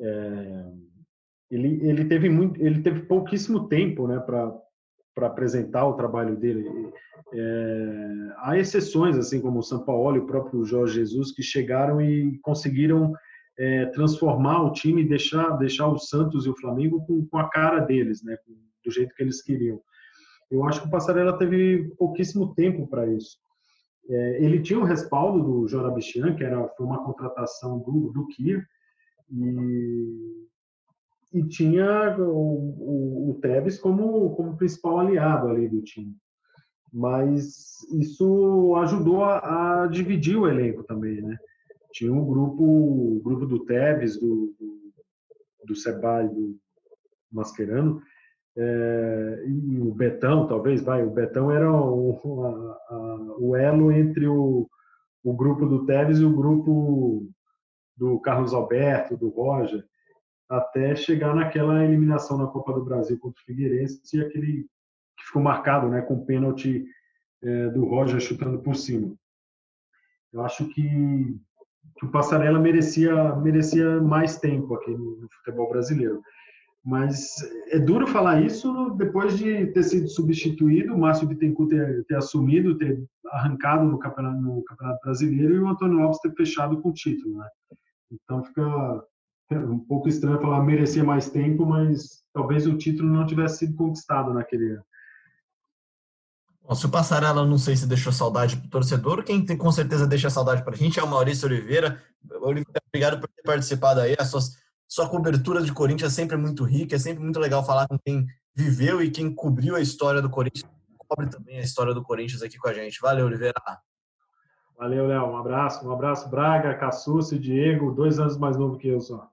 É, ele, ele teve muito, ele teve pouquíssimo tempo, né, para para apresentar o trabalho dele. É, há exceções, assim como o São Paulo e o próprio Jorge Jesus, que chegaram e conseguiram é, transformar o time deixar, deixar o Santos e o Flamengo com, com a cara deles, né? do jeito que eles queriam. Eu acho que o Passarela teve pouquíssimo tempo para isso. É, ele tinha o respaldo do Jorabichian, que era, foi uma contratação do, do Kier, e, e tinha o, o, o Tevez como, como principal aliado ali do time. Mas isso ajudou a, a dividir o elenco também, né? Tinha um grupo, o grupo do Tevez, do, do, do do Mascherano, é, e o Betão, talvez, vai, o Betão era o, a, a, o elo entre o, o grupo do Tevez e o grupo do Carlos Alberto, do Roger, até chegar naquela eliminação na Copa do Brasil contra o Figueirense e aquele que ficou marcado né, com o pênalti é, do Roger chutando por cima. Eu acho que, que, o Passarela merecia, merecia mais tempo aqui no, no futebol brasileiro. Mas é duro falar isso depois de ter sido substituído, o Márcio Bittencourt ter, ter assumido, ter arrancado no campeonato, no campeonato, Brasileiro e o Antônio Lopes ter fechado com o título. Né? Então fica um pouco estranho falar merecia mais tempo, mas talvez o título não tivesse sido conquistado naquele ano. Bom, se o Passarela não sei se deixou saudade para o torcedor, quem tem, com certeza deixa saudade para a gente é o Maurício Oliveira. Oliveira, obrigado por ter participado aí. As suas sua cobertura de Corinthians é sempre muito rica, é sempre muito legal falar com quem viveu e quem cobriu a história do Corinthians, cobre também a história do Corinthians aqui com a gente. Valeu, Oliveira. Valeu, Léo. Um abraço. Um abraço, Braga, Cassucci, Diego, dois anos mais novo que eu só.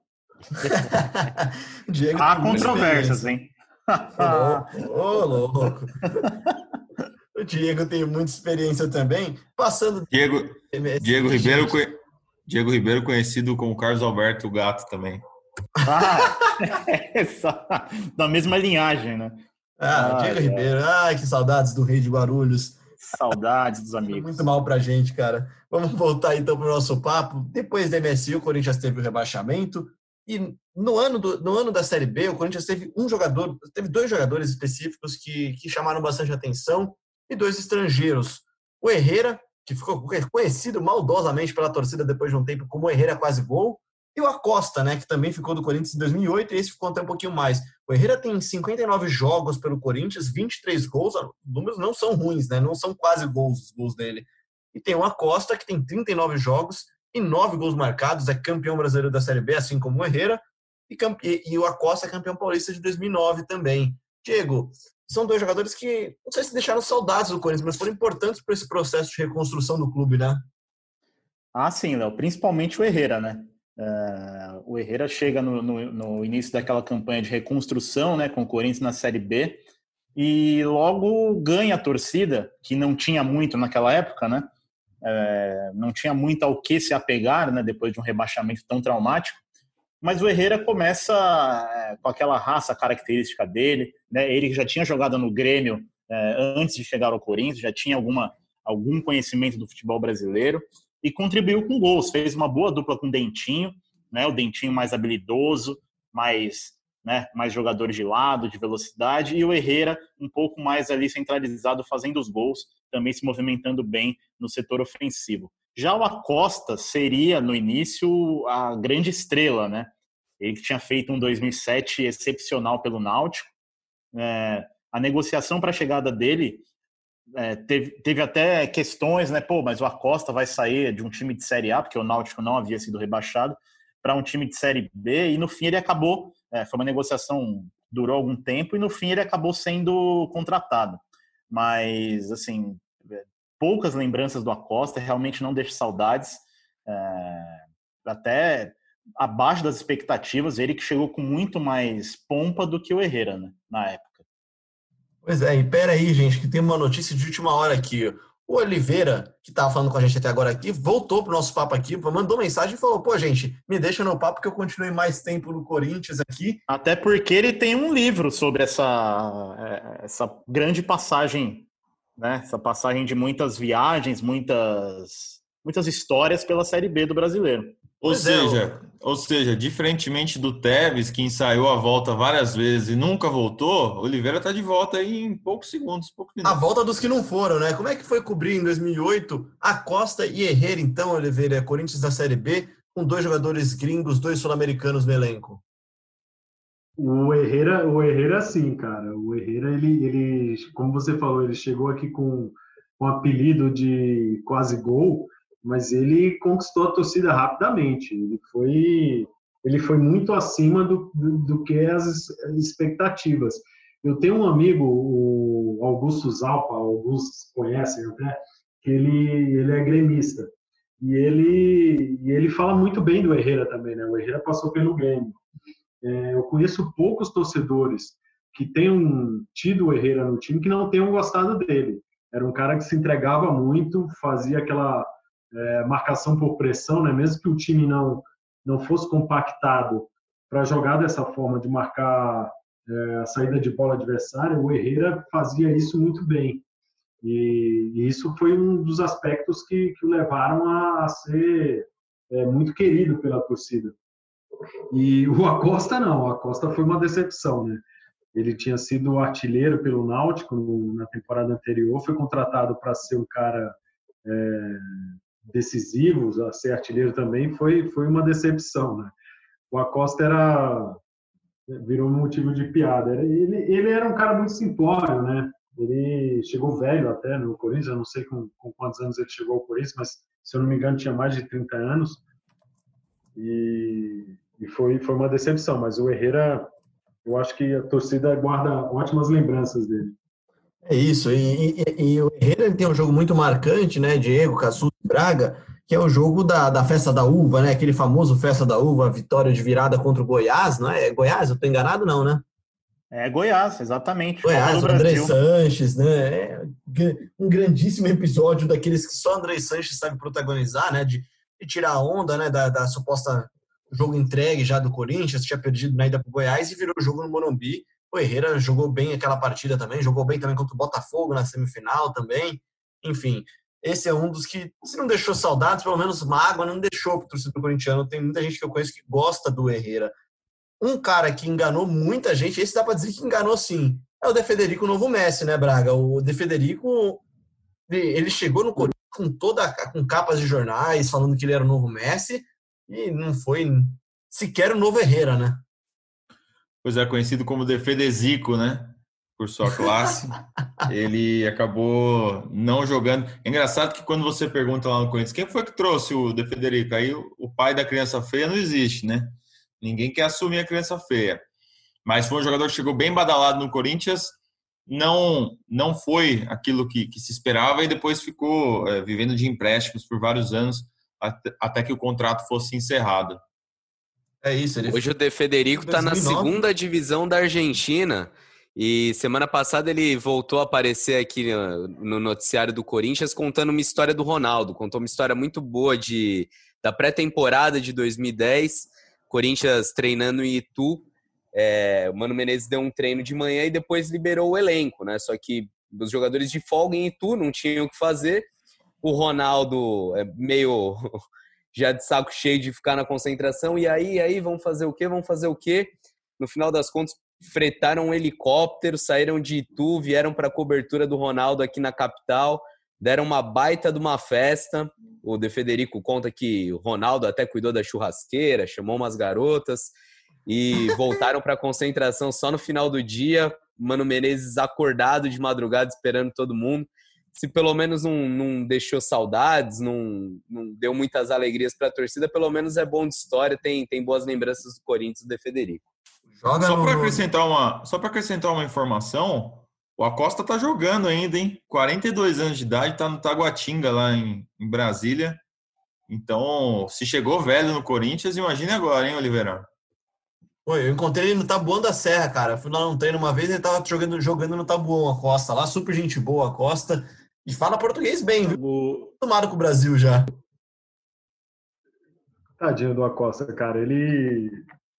[LAUGHS] Diego Há controvérsias, hein? [LAUGHS] Ô, louco. [LAUGHS] O Diego tem muita experiência também. Passando. Diego, Diego Ribeiro, Diego Ribeiro, conhecido como Carlos Alberto, o gato também. Ah, é só da mesma linhagem, né? Ah, ah Diego é. Ribeiro. Ai, que saudades do Rei de Guarulhos. Saudades dos amigos. Muito mal pra gente, cara. Vamos voltar então pro nosso papo. Depois da MSI, o Corinthians teve o rebaixamento. E no ano, do, no ano da Série B, o Corinthians teve um jogador, teve dois jogadores específicos que, que chamaram bastante atenção e dois estrangeiros. O Herrera, que ficou conhecido maldosamente pela torcida depois de um tempo como Herrera quase gol, e o Acosta, né, que também ficou do Corinthians em 2008, e esse ficou até um pouquinho mais. O Herrera tem 59 jogos pelo Corinthians, 23 gols, os números não são ruins, né, não são quase gols os gols dele. E tem o Acosta, que tem 39 jogos e 9 gols marcados, é campeão brasileiro da Série B, assim como o Herrera, e, e, e o Acosta é campeão paulista de 2009 também. Diego, são dois jogadores que, não sei se deixaram saudades do Corinthians, mas foram importantes para esse processo de reconstrução do clube, né? Ah, sim, Léo, principalmente o Herrera, né? Uh, o Herrera chega no, no, no, início daquela campanha de reconstrução né, com o Corinthians na Série B e logo ganha a torcida, que não tinha muito naquela época, né? Uh, não tinha muito ao que se apegar né, depois de um rebaixamento tão traumático. Mas o Herrera começa uh, com aquela raça característica dele. Né? Ele já tinha jogado no Grêmio antes de chegar ao Corinthians, já tinha alguma, algum conhecimento do futebol brasileiro e contribuiu com gols. Fez uma boa dupla com o Dentinho, né? O Dentinho mais habilidoso, mais, né, mais jogador de lado, de velocidade, e o Herrera um pouco mais ali centralizado, fazendo os gols, também se movimentando bem no setor ofensivo. Já o Acosta seria, no início, a grande estrela, né? Ele que tinha feito um 2007 excepcional pelo Náutico. É, a negociação para a chegada dele é, teve, teve até questões, né? Pô, mas o Acosta vai sair de um time de Série A, porque o Náutico não havia sido rebaixado, para um time de Série B, e no fim ele acabou. É, foi uma negociação durou algum tempo, e no fim ele acabou sendo contratado. Mas, assim, é, poucas lembranças do Acosta, realmente não deixa saudades. É, até abaixo das expectativas, ele que chegou com muito mais pompa do que o Herrera, né, na época. Pois é, e pera aí, gente, que tem uma notícia de última hora aqui. O Oliveira, que estava falando com a gente até agora aqui, voltou pro nosso papo aqui, mandou mensagem e falou: pô, gente, me deixa no papo que eu continuei mais tempo no Corinthians aqui. Até porque ele tem um livro sobre essa, é, essa grande passagem, né? Essa passagem de muitas viagens, muitas, muitas histórias pela Série B do brasileiro. Ou pois é, seja, é, ou seja, diferentemente do Tevez, que ensaiou a volta várias vezes e nunca voltou, Oliveira está de volta aí em poucos segundos, poucos minutos. A volta dos que não foram, né? Como é que foi cobrir em 2008 a Costa e Herrera, então, Oliveira, Corinthians da Série B, com dois jogadores gringos, dois sul-americanos no elenco? O Herrera, o Herrera sim, cara. O Herrera, ele, ele, como você falou, ele chegou aqui com um apelido de quase gol, mas ele conquistou a torcida rapidamente. Ele foi, ele foi muito acima do, do, do que as expectativas. Eu tenho um amigo, o Augusto Zalpa, alguns conhecem até, que ele, ele é gremista. E ele, e ele fala muito bem do Herrera também, né? O Herrera passou pelo Grêmio. É, eu conheço poucos torcedores que tenham tido o Herrera no time que não tenham gostado dele. Era um cara que se entregava muito, fazia aquela é, marcação por pressão, né? mesmo que o time não, não fosse compactado para jogar dessa forma, de marcar é, a saída de bola adversária, o Herrera fazia isso muito bem. E, e isso foi um dos aspectos que, que o levaram a, a ser é, muito querido pela torcida. E o Acosta não, o Acosta foi uma decepção, né? Ele tinha sido artilheiro pelo Náutico na temporada anterior, foi contratado para ser um cara é, decisivo, a ser artilheiro também, foi, foi uma decepção, né? O Acosta era virou motivo de piada. Ele, ele era um cara muito simplório, né? Ele chegou velho até no Corinthians, eu não sei com, com quantos anos ele chegou ao Corinthians, mas se eu não me engano tinha mais de 30 anos. E, e foi, foi uma decepção, mas o Herrera, eu acho que a torcida guarda ótimas lembranças dele. É isso, e, e, e o Herrera tem um jogo muito marcante, né, Diego, Cassu Braga, que é o jogo da, da festa da uva, né, aquele famoso festa da uva, vitória de virada contra o Goiás, não é? É Goiás? Eu tô enganado não, né? É Goiás, exatamente. Goiás, o André Sanches, né? É um grandíssimo episódio daqueles que só André Sanches sabe protagonizar, né? De, de tirar a onda, né? Da, da suposta jogo entregue já do Corinthians, tinha perdido na ida para o Goiás e virou jogo no Morumbi. O Herrera jogou bem aquela partida também, jogou bem também contra o Botafogo na semifinal também. Enfim, esse é um dos que, se não deixou saudades, pelo menos mágoa não deixou o torcedor corintiano. Tem muita gente que eu conheço que gosta do Herrera. Um cara que enganou muita gente, esse dá para dizer que enganou sim, é o De Federico Novo Messi, né, Braga? O De Federico, ele chegou no Corinthians com toda com capas de jornais falando que ele era o novo Messi e não foi sequer o novo Herrera, né? Pois é, conhecido como De Federico, né? Por sua classe. ele acabou não jogando. É engraçado que quando você pergunta lá no Corinthians quem foi que trouxe o De Federico, aí o pai da criança feia não existe, né? Ninguém quer assumir a criança feia. Mas foi um jogador que chegou bem badalado no Corinthians, não não foi aquilo que, que se esperava e depois ficou é, vivendo de empréstimos por vários anos até, até, que o contrato fosse encerrado. É isso. Hoje o De Federico está na segunda divisão da Argentina e semana passada ele voltou a aparecer aqui no noticiário do Corinthians contando uma história do Ronaldo. Contou uma história muito boa de da pré-temporada de 2010 Corinthians treinando em Itu. É, o Mano Menezes deu um treino de manhã e depois liberou o elenco, né? Só que os jogadores de folga em Itu não tinham o que fazer. O Ronaldo é meio [LAUGHS] já de saco cheio de ficar na concentração. E aí, aí, vão fazer o quê? Vão fazer o quê? No final das contas, fretaram um helicóptero, saíram de Itu, vieram para a cobertura do Ronaldo aqui na capital deram uma baita de uma festa. O De Federico conta que o Ronaldo até cuidou da churrasqueira, chamou umas garotas e [LAUGHS] voltaram para a concentração só no final do dia. Mano Menezes acordado de madrugada esperando todo mundo. Se pelo menos não, não deixou saudades, não, não deu muitas alegrias para a torcida, pelo menos é bom de história, tem, tem boas lembranças do Corinthians, De Federico. Joga só para acrescentar uma, só para acrescentar uma informação, o Acosta tá jogando ainda, hein? 42 anos de idade, tá no Taguatinga, lá em, em Brasília. Então, se chegou velho no Corinthians, imagine agora, hein, Oliveira? Pô, eu encontrei ele no Tabuão da Serra, cara. Fui lá num treino uma vez e ele tava jogando, jogando no Tabuão, a Costa lá. Super gente boa, a Costa. E fala português bem, viu? Tomado com o Brasil já. Tadinho do Acosta, cara. Ele,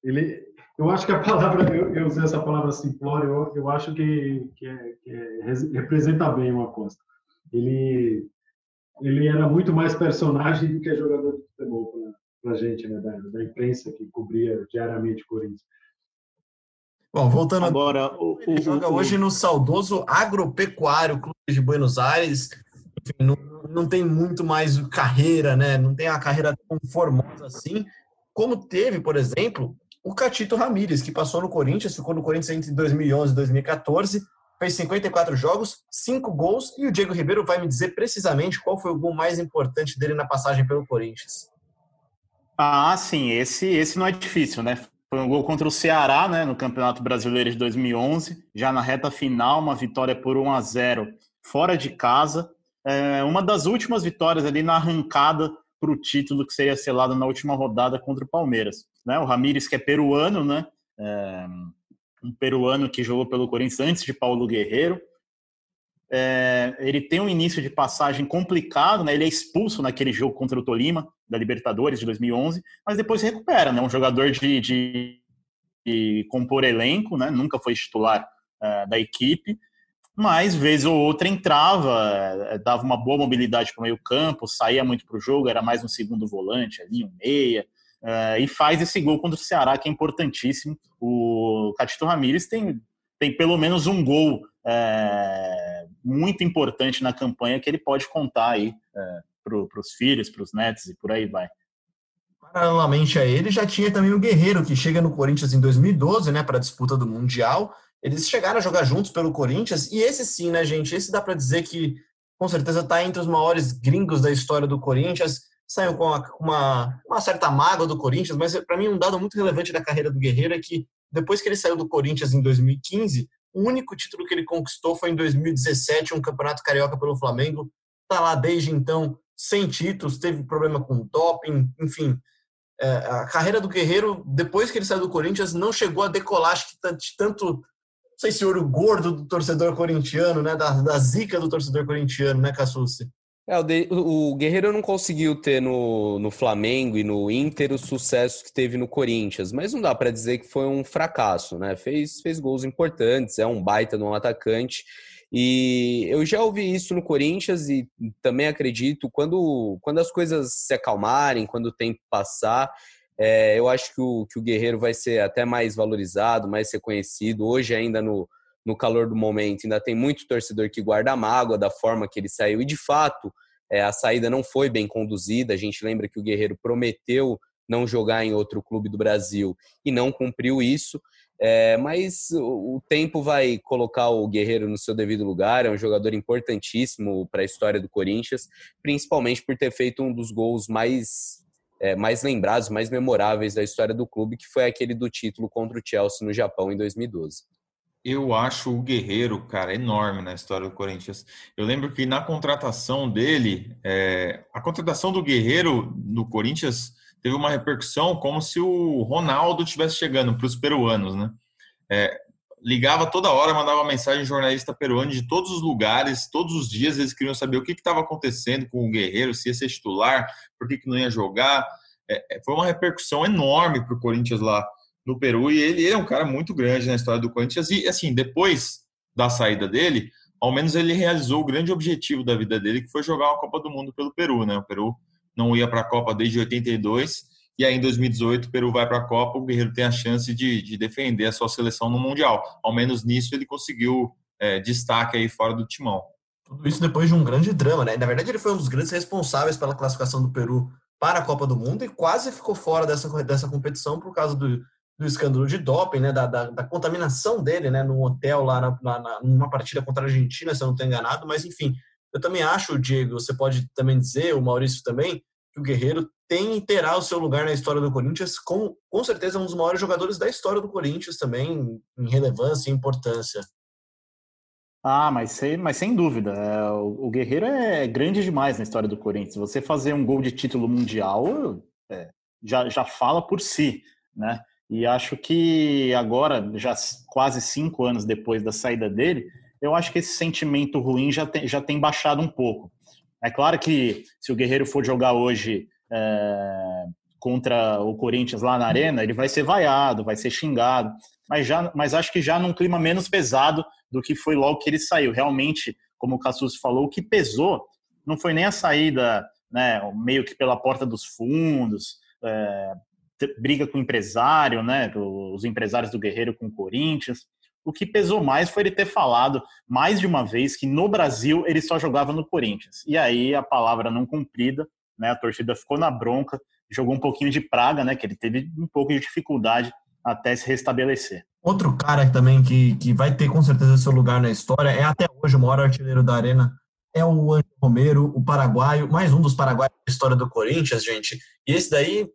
ele, eu acho que a palavra, eu, eu usei essa palavra simplório, eu, eu acho que, que, é, que é, representa bem o Acosta. Ele, ele era muito mais personagem do que jogador de futebol para a gente, né, da, da, imprensa que cobria diariamente o Corinthians. Bom, voltando agora, o, ele o, joga o, hoje no saudoso Agropecuário Clube de Buenos Aires, não, não tem muito mais carreira, né? Não tem a carreira tão formosa assim, como teve, por exemplo, o Catito Ramírez, que passou no Corinthians, ficou no Corinthians entre 2011 e 2014, fez 54 jogos, 5 gols, e o Diego Ribeiro vai me dizer precisamente qual foi o gol mais importante dele na passagem pelo Corinthians. Ah, sim, esse, esse não é difícil, né? Foi um gol contra o Ceará, né, no Campeonato Brasileiro de 2011, já na reta final, uma vitória por 1 a 0 fora de casa. É uma das últimas vitórias ali na arrancada para o título que seria selado na última rodada contra o Palmeiras. Né? O Ramires, que é peruano, né? É um peruano que jogou pelo Corinthians antes de Paulo Guerreiro. É, ele tem um início de passagem complicado, né? Ele é expulso naquele jogo contra o Tolima, da Libertadores de 2011, mas depois recupera, né? Um jogador de, de, de compor elenco, né? Nunca foi titular uh, da equipe, mas vez ou outra entrava, dava uma boa mobilidade para o meio campo, saía muito para o jogo, era mais um segundo volante ali, um meia, uh, e faz esse gol contra o Ceará, que é importantíssimo. O Catito Ramírez tem, tem pelo menos um gol muito importante na campanha que ele pode contar aí para os filhos, para os netos e por aí vai. Paralelamente a ele, já tinha também o Guerreiro, que chega no Corinthians em 2012, né, para a disputa do Mundial. Eles chegaram a jogar juntos pelo Corinthians, e esse sim, né, gente? Esse dá para dizer que com certeza está entre os maiores gringos da história do Corinthians. Saiu com uma, uma, uma certa mágoa do Corinthians, mas para mim um dado muito relevante da carreira do Guerreiro é que depois que ele saiu do Corinthians em 2015, o único título que ele conquistou foi em 2017, um campeonato carioca pelo Flamengo. Está lá desde então sem títulos, teve problema com doping, enfim. É, a carreira do Guerreiro, depois que ele saiu do Corinthians, não chegou a decolar, acho que de tanto, não sei se olho gordo do torcedor corintiano, né, da, da zica do torcedor corintiano, né, Cassucci? É, o, de, o, Guerreiro não conseguiu ter no, no Flamengo e no Inter o sucesso que teve no Corinthians, mas não dá para dizer que foi um fracasso, né? Fez, fez gols importantes, é um baita de um atacante e eu já ouvi isso no Corinthians e também acredito, quando, quando as coisas se acalmarem, quando o tempo passar, é, eu acho que o, que o Guerreiro vai ser até mais valorizado, mais reconhecido. Hoje, ainda no, no calor do momento, ainda tem muito torcedor que guarda a mágoa da forma que ele saiu, e de fato, é, a saída não foi bem conduzida. A gente lembra que o Guerreiro prometeu não jogar em outro clube do Brasil e não cumpriu isso. É, mas o, tempo vai colocar o Guerreiro no seu devido lugar. É um jogador importantíssimo para a história do Corinthians, principalmente por ter feito um dos gols mais, é, mais lembrados, mais memoráveis da história do clube, que foi aquele do título contra o Chelsea no Japão em 2012. Eu acho o Guerreiro, cara, enorme na história do Corinthians. Eu lembro que na contratação dele, é, a contratação do Guerreiro no Corinthians teve uma repercussão como se o Ronaldo estivesse chegando para os peruanos, né? É, ligava toda hora, mandava mensagem jornalista peruano de todos os lugares, todos os dias eles queriam saber o que estava acontecendo com o Guerreiro, se ia ser titular, por que, que não ia jogar. É, é foi uma repercussão enorme para o Corinthians lá no Peru e ele, ele, é um cara muito grande na história do Corinthians e assim depois da saída dele, ao menos ele realizou o grande objetivo da vida dele que foi jogar uma Copa do Mundo pelo Peru, né? O Peru não ia para a Copa desde 82, e aí em 2018 o Peru vai para a Copa, o Guerreiro tem a chance de, de, defender a sua seleção no Mundial. Ao menos nisso ele conseguiu é, destaque aí fora do timão. Tudo isso depois de um grande drama, né? Na verdade, ele foi um dos grandes responsáveis pela classificação do Peru para a Copa do Mundo e quase ficou fora dessa, dessa competição por causa do, do escândalo de doping, né? Da, da, da contaminação dele, né? Num hotel lá na, na, numa partida contra a Argentina, se eu não estou enganado, mas enfim, eu também acho, Diego, você pode também dizer, o Maurício também, que o Guerreiro tem e terá o seu lugar na história do Corinthians, com, com certeza um dos maiores jogadores da história do Corinthians também, em relevância e importância. Ah, mas sem, mas sem dúvida. É, o, o, Guerreiro é grande demais na história do Corinthians. Você fazer um gol de título mundial é, já, já fala por si, né? E acho que agora, já quase cinco anos depois da saída dele, eu acho que esse sentimento ruim já tem, já tem baixado um pouco. É claro que se o Guerreiro for jogar hoje é, contra o Corinthians lá na Arena, ele vai ser vaiado, vai ser xingado, mas, já, mas acho que já num clima menos pesado do que foi logo que ele saiu. Realmente, como o Cassus falou, o que pesou não foi nem a saída né, meio que pela porta dos fundos, é, briga com o empresário, né, os empresários do Guerreiro com o Corinthians. O que pesou mais foi ele ter falado mais de uma vez que no Brasil ele só jogava no Corinthians. E aí a palavra não cumprida, né? A torcida ficou na bronca, jogou um pouquinho de praga, né? Que ele teve um pouco de dificuldade até se restabelecer. Outro cara também que, que vai ter com certeza seu lugar na história é até hoje o maior artilheiro da arena, é o Anjo Romero, o paraguaio, mais um dos paraguaios da história do Corinthians, gente. E esse daí,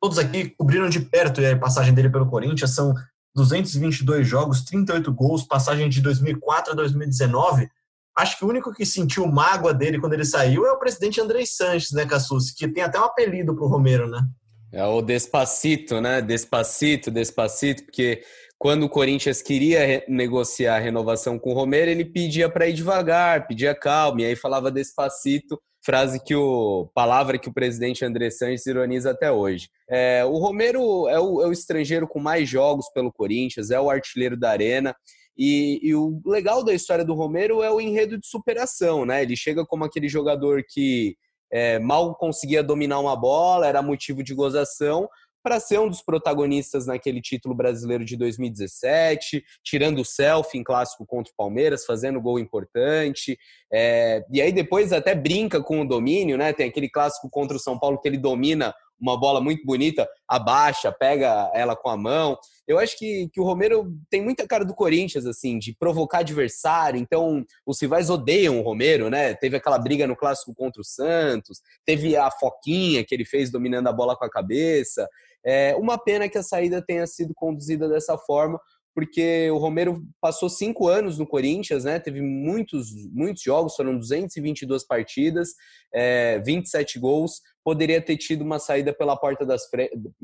todos aqui cobriram de perto a passagem dele pelo Corinthians, são 222 jogos, 38 gols, passagem de 2004 a 2019. Acho que o único que sentiu mágoa dele quando ele saiu é o presidente André Sanches, né, Cassus? Que tem até um apelido pro Romero, né? É o Despacito, né? Despacito, Despacito, porque quando o Corinthians queria negociar a renovação com o Romero, ele pedia para ir devagar, pedia calma, e aí falava Despacito, frase que o palavra que o presidente André Sanches ironiza até hoje. É, o Romero é o, é o, estrangeiro com mais jogos pelo Corinthians, é o artilheiro da arena. E, e, o legal da história do Romero é o enredo de superação, né? Ele chega como aquele jogador que é, mal conseguia dominar uma bola, era motivo de gozação, para ser um dos protagonistas naquele título brasileiro de 2017, tirando o selfie em clássico contra o Palmeiras, fazendo gol importante. É, e aí depois até brinca com o domínio, né? Tem aquele clássico contra o São Paulo que ele domina uma bola muito bonita, abaixa, pega ela com a mão. Eu acho que, que o Romero tem muita cara do Corinthians, assim, de provocar adversário. Então, os rivais odeiam o Romero, né? Teve aquela briga no clássico contra o Santos, teve a foquinha que ele fez dominando a bola com a cabeça. É uma pena que a saída tenha sido conduzida dessa forma, porque o Romero passou cinco anos no Corinthians, né? Teve muitos, muitos jogos, foram 222 partidas, é, 27 gols. Poderia ter tido uma saída pela porta, das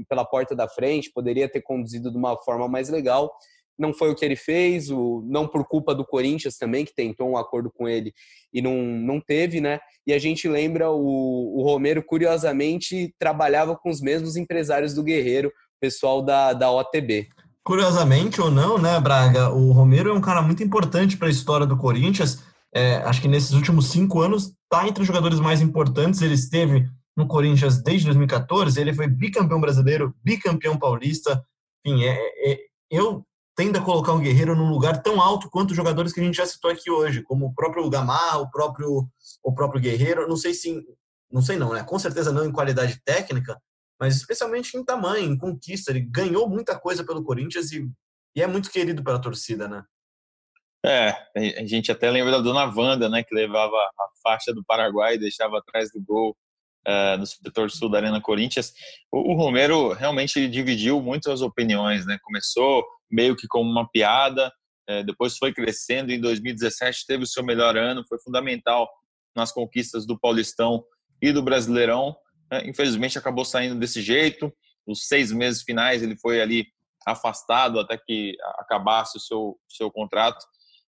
pela porta da frente, poderia ter conduzido de uma forma mais legal. Não foi o que ele fez, o, não por culpa do Corinthians também, que tentou um acordo com ele e não, não teve, né? E a gente lembra o, o Romero, curiosamente, trabalhava com os mesmos empresários do Guerreiro, pessoal da, da OTB. Curiosamente ou não, né, Braga? O Romero é um cara muito importante para a história do Corinthians. É, acho que nesses últimos cinco anos está entre os jogadores mais importantes. Ele esteve no Corinthians desde 2014. Ele foi bicampeão brasileiro, bicampeão paulista. Enfim, é, é, eu tendo a colocar um guerreiro num lugar tão alto quanto os jogadores que a gente já citou aqui hoje, como o próprio Gamarra, o próprio o próprio Guerreiro. Não sei se, não sei não, né? Com certeza não em qualidade técnica, mas especialmente em tamanho, em conquista. Ele ganhou muita coisa pelo Corinthians e, e é muito querido pela torcida, né? É, a gente até lembra da dona Wanda, né, que levava a faixa do Paraguai e deixava atrás do gol uh, no setor sul da Arena Corinthians. O, o Romero realmente dividiu muito as opiniões, né? Começou meio que como uma piada, uh, depois foi crescendo. Em 2017 teve o seu melhor ano, foi fundamental nas conquistas do Paulistão e do Brasileirão. Né? Infelizmente acabou saindo desse jeito. Os seis meses finais ele foi ali afastado até que acabasse o seu, seu contrato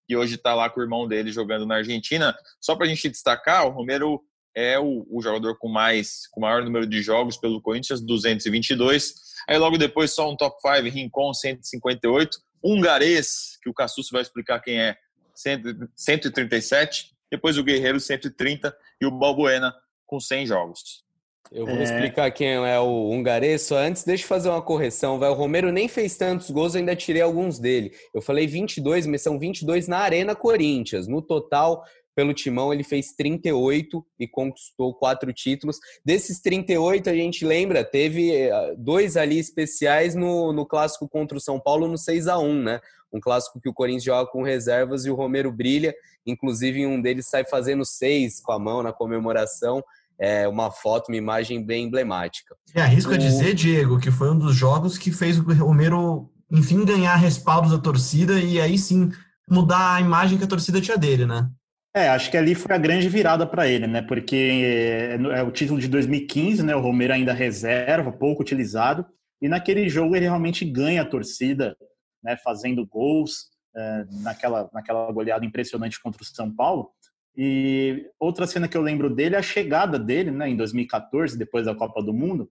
e hoje está lá com o irmão dele jogando na Argentina. Só para a gente destacar, o Romero é o, o, jogador com mais com maior número de jogos pelo Corinthians, 222. Aí logo depois só um top 5, Rincon 158, Ungarês, que o Cassus vai explicar quem é, 137, depois o Guerreiro 130 e o Balbuena com 100 jogos. Eu vou é... explicar quem é o só antes deixa eu fazer uma correção, vai. O Romero nem fez tantos gols, eu ainda tirei alguns dele. Eu falei 22, mas são 22 na Arena Corinthians. No total, pelo Timão, ele fez 38 e conquistou quatro títulos. Desses 38, a gente lembra, teve eh, dois ali especiais no, no clássico contra o São Paulo no 6 a 1 né? Um clássico que o Corinthians joga com reservas e o Romero brilha. Inclusive, um deles sai fazendo seis com a mão na comemoração é, uma foto, uma imagem bem emblemática. E arrisco o... a dizer, Diego, que foi um dos jogos que fez o Romero, enfim, ganhar respaldo da torcida e aí sim mudar a imagem que a torcida tinha dele, né? É, acho que ali foi a grande virada para ele, né? Porque é, é o título de 2015, né? O Romero ainda reserva, pouco utilizado, e naquele jogo ele realmente ganha a torcida, né? Fazendo gols é, naquela, naquela goleada impressionante contra o São Paulo. E outra cena que eu lembro dele é a chegada dele, né, em 2014, depois da Copa do Mundo,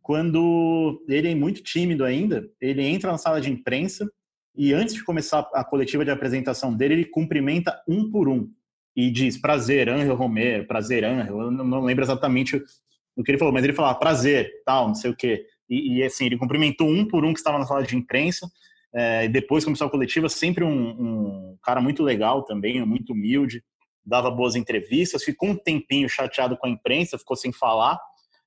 quando ele é muito tímido ainda, ele entra na sala de imprensa e antes de começar a coletiva de apresentação dele, ele cumprimenta um por um e diz prazer, Angel Romero, prazer, Angel. Eu não lembro exatamente o que ele falou, mas ele falava prazer, tal, não sei o quê. E, e assim, ele cumprimentou um por um que estava na sala de imprensa. é, depois comissão coletiva, sempre um, um, cara muito legal também, muito humilde, dava boas entrevistas, ficou um tempinho chateado com a imprensa, ficou sem falar,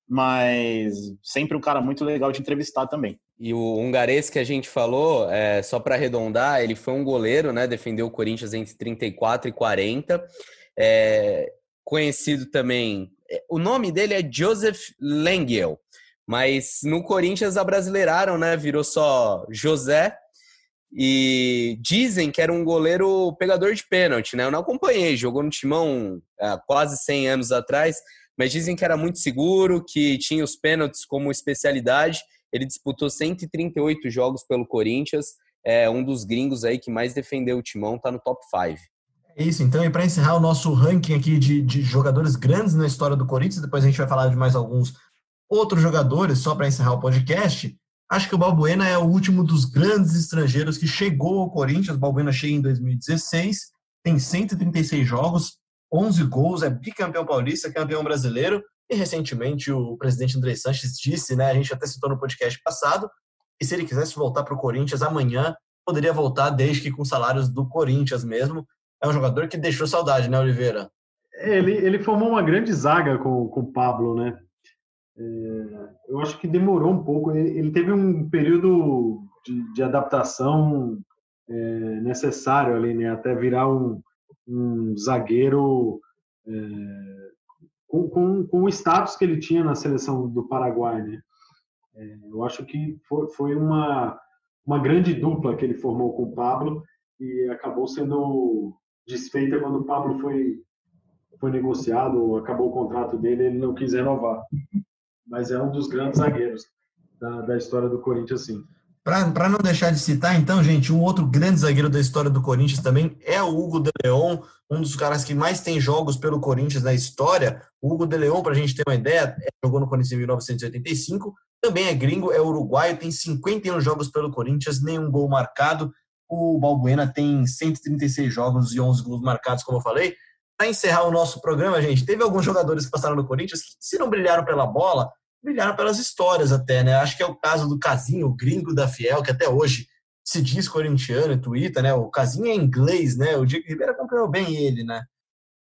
mas sempre um cara muito legal de entrevistar também. E o hungarês que a gente falou, é, só para arredondar, ele foi um goleiro, né? Defendeu o Corinthians entre 34 e 40. É, conhecido também. É, o nome dele é Joseph Lengel, mas no Corinthians abrasileiraram, né? Virou só José. E dizem que era um goleiro pegador de pênalti, né? Eu não acompanhei, jogou no Timão há quase 100 anos atrás, mas dizem que era muito seguro, que tinha os pênaltis como especialidade ele disputou 138 jogos pelo Corinthians, é um dos gringos aí que mais defendeu o timão, tá no top 5. É isso, então, e para encerrar o nosso ranking aqui de, de jogadores grandes na história do Corinthians, depois a gente vai falar de mais alguns outros jogadores, só para encerrar o podcast. Acho que o Balbuena é o último dos grandes estrangeiros que chegou ao Corinthians. O Balbuena chega em 2016, tem 136 jogos, 11 gols, é bicampeão paulista, campeão brasileiro e recentemente o presidente André Sanches disse, né, a gente até citou no podcast passado, que se ele quisesse voltar para o Corinthians amanhã, poderia voltar desde que com salários do Corinthians mesmo. É um jogador que deixou saudade, né, Oliveira? É, ele, ele formou uma grande zaga com, com o Pablo, né? É, eu acho que demorou um pouco. Ele, teve um período de, de adaptação é, necessário ali, né? Até virar um, um zagueiro é, com, com, com, o status que ele tinha na seleção do Paraguai, né? É, eu acho que foi, foi uma, uma grande dupla que ele formou com o Pablo e acabou sendo desfeita quando o Pablo foi, foi negociado, acabou o contrato dele, ele não quis renovar. Mas é um dos grandes zagueiros da, da história do Corinthians, sim. Para não deixar de citar, então, gente, um outro grande zagueiro da história do Corinthians também é o Hugo de Leon, um dos caras que mais tem jogos pelo Corinthians na história. O Hugo de Leon, para a gente ter uma ideia, jogou no Corinthians em 1985, também é gringo, é uruguaio, tem 51 jogos pelo Corinthians, nenhum gol marcado. O Balbuena tem 136 jogos e 11 gols marcados, como eu falei. Para encerrar o nosso programa, gente, teve alguns jogadores que passaram no Corinthians que, se não brilharam pela bola, brilharam pelas histórias até, né? Acho que é o caso do Casinho, o gringo da Fiel, que até hoje se diz corintiano e twitta, né? O Casinho é inglês, né? O Diego Ribeiro acompanhou bem ele, né?